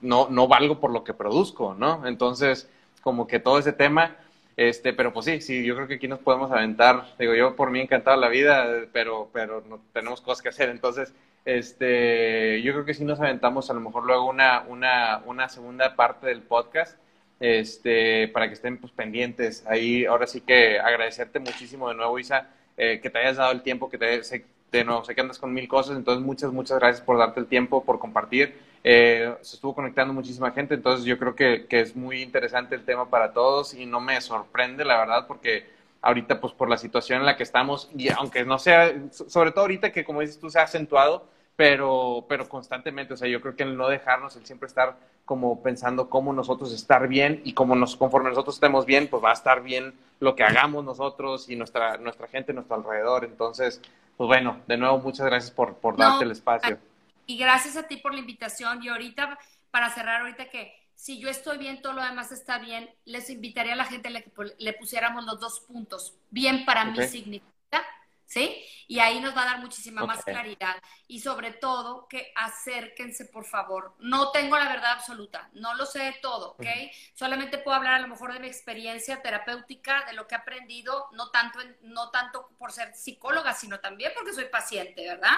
no, no valgo por lo que produzco, ¿no? Entonces, como que todo ese tema, este, pero pues sí, sí, yo creo que aquí nos podemos aventar, digo, yo por mí encantado la vida, pero, pero no, tenemos cosas que hacer, entonces, Este, yo creo que sí nos aventamos a lo mejor luego una, una, una segunda parte del podcast, este, para que estén pues, pendientes. Ahí, ahora sí que agradecerte muchísimo de nuevo, Isa, eh, que te hayas dado el tiempo, que te, sé, de nuevo, sé que andas con mil cosas, entonces muchas, muchas gracias por darte el tiempo, por compartir. Eh, se estuvo conectando muchísima gente, entonces yo creo que, que es muy interesante el tema para todos y no me sorprende, la verdad, porque ahorita pues por la situación en la que estamos y aunque no sea, sobre todo ahorita que como dices tú se ha acentuado, pero, pero constantemente, o sea, yo creo que el no dejarnos, el siempre estar como pensando cómo nosotros estar bien y cómo nos, conforme nosotros estemos bien, pues va a estar bien lo que hagamos nosotros y nuestra, nuestra gente a nuestro alrededor. Entonces, pues bueno, de nuevo, muchas gracias por, por darte el espacio. Y gracias a ti por la invitación. Y ahorita, para cerrar, ahorita que si yo estoy bien, todo lo demás está bien, les invitaría a la gente que le pusiéramos los dos puntos. Bien para mí significa ¿sí? Y ahí nos va a dar muchísima más claridad. Y sobre todo, que acérquense, por favor. No tengo la verdad absoluta, no lo sé todo, ¿ok? Solamente puedo hablar a lo mejor de mi experiencia terapéutica, de lo que he aprendido, no tanto, no tanto por ser psicóloga, sino también porque soy paciente, ¿verdad?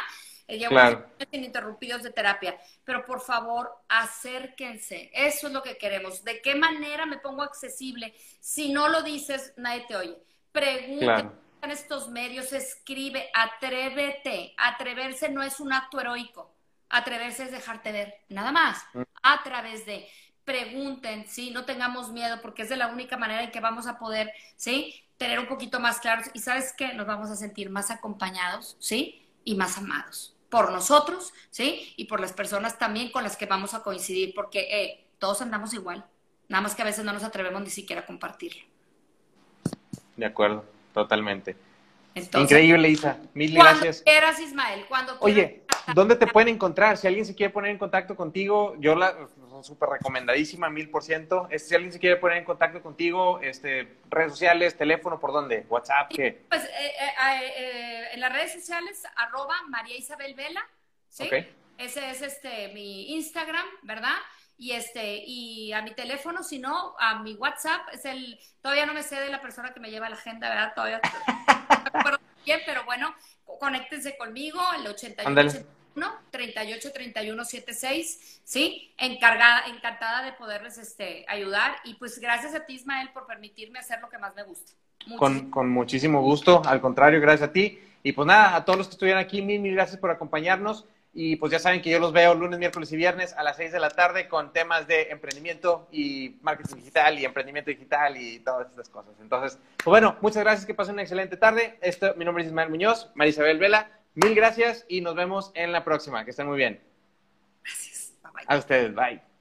Eh, llevo claro. ininterrumpidos de terapia. Pero por favor, acérquense. Eso es lo que queremos. ¿De qué manera me pongo accesible? Si no lo dices, nadie te oye. Pregúntate en estos medios, escribe, atrévete. Atreverse no es un acto heroico. Atreverse es dejarte ver, nada más. Mm. A través de pregunten, ¿sí? No tengamos miedo porque es de la única manera en que vamos a poder, ¿sí? Tener un poquito más claros y sabes qué, nos vamos a sentir más acompañados, ¿sí? Y más amados por nosotros, ¿sí? Y por las personas también con las que vamos a coincidir porque eh, todos andamos igual, nada más que a veces no nos atrevemos ni siquiera a compartirlo. De acuerdo. Totalmente. Increíble, Isa. Mil gracias. Quieras, Ismael, cuando Oye, ¿dónde te pueden encontrar? Si alguien se quiere poner en contacto contigo, yo la súper recomendadísima, mil por ciento. Si alguien se quiere poner en contacto contigo, este, redes sociales, teléfono, ¿por dónde? ¿WhatsApp? ¿Qué? Pues eh, eh, eh, en las redes sociales, arroba María Isabel Vela, ¿sí? Ese es este, mi Instagram, ¿verdad? Y este y a mi teléfono, si no, a mi WhatsApp, es el todavía no me sé de la persona que me lleva la agenda, ¿verdad? Todavía no me bien, pero bueno, conéctense conmigo el 88 38 31 76, ¿sí? Encargada, encantada de poderles este, ayudar y pues gracias a ti Ismael por permitirme hacer lo que más me gusta. Con, con, muchísimo gusto, al contrario, gracias a ti. Y pues nada, a todos los que estuvieron aquí, mil, mil gracias por acompañarnos. Y pues ya saben que yo los veo lunes, miércoles y viernes a las 6 de la tarde con temas de emprendimiento y marketing digital y emprendimiento digital y todas estas cosas. Entonces, pues bueno, muchas gracias, que pasen una excelente tarde. Esto, mi nombre es Ismael Muñoz, Marisabel Vela. Mil gracias y nos vemos en la próxima. Que estén muy bien. Gracias. A ustedes, bye.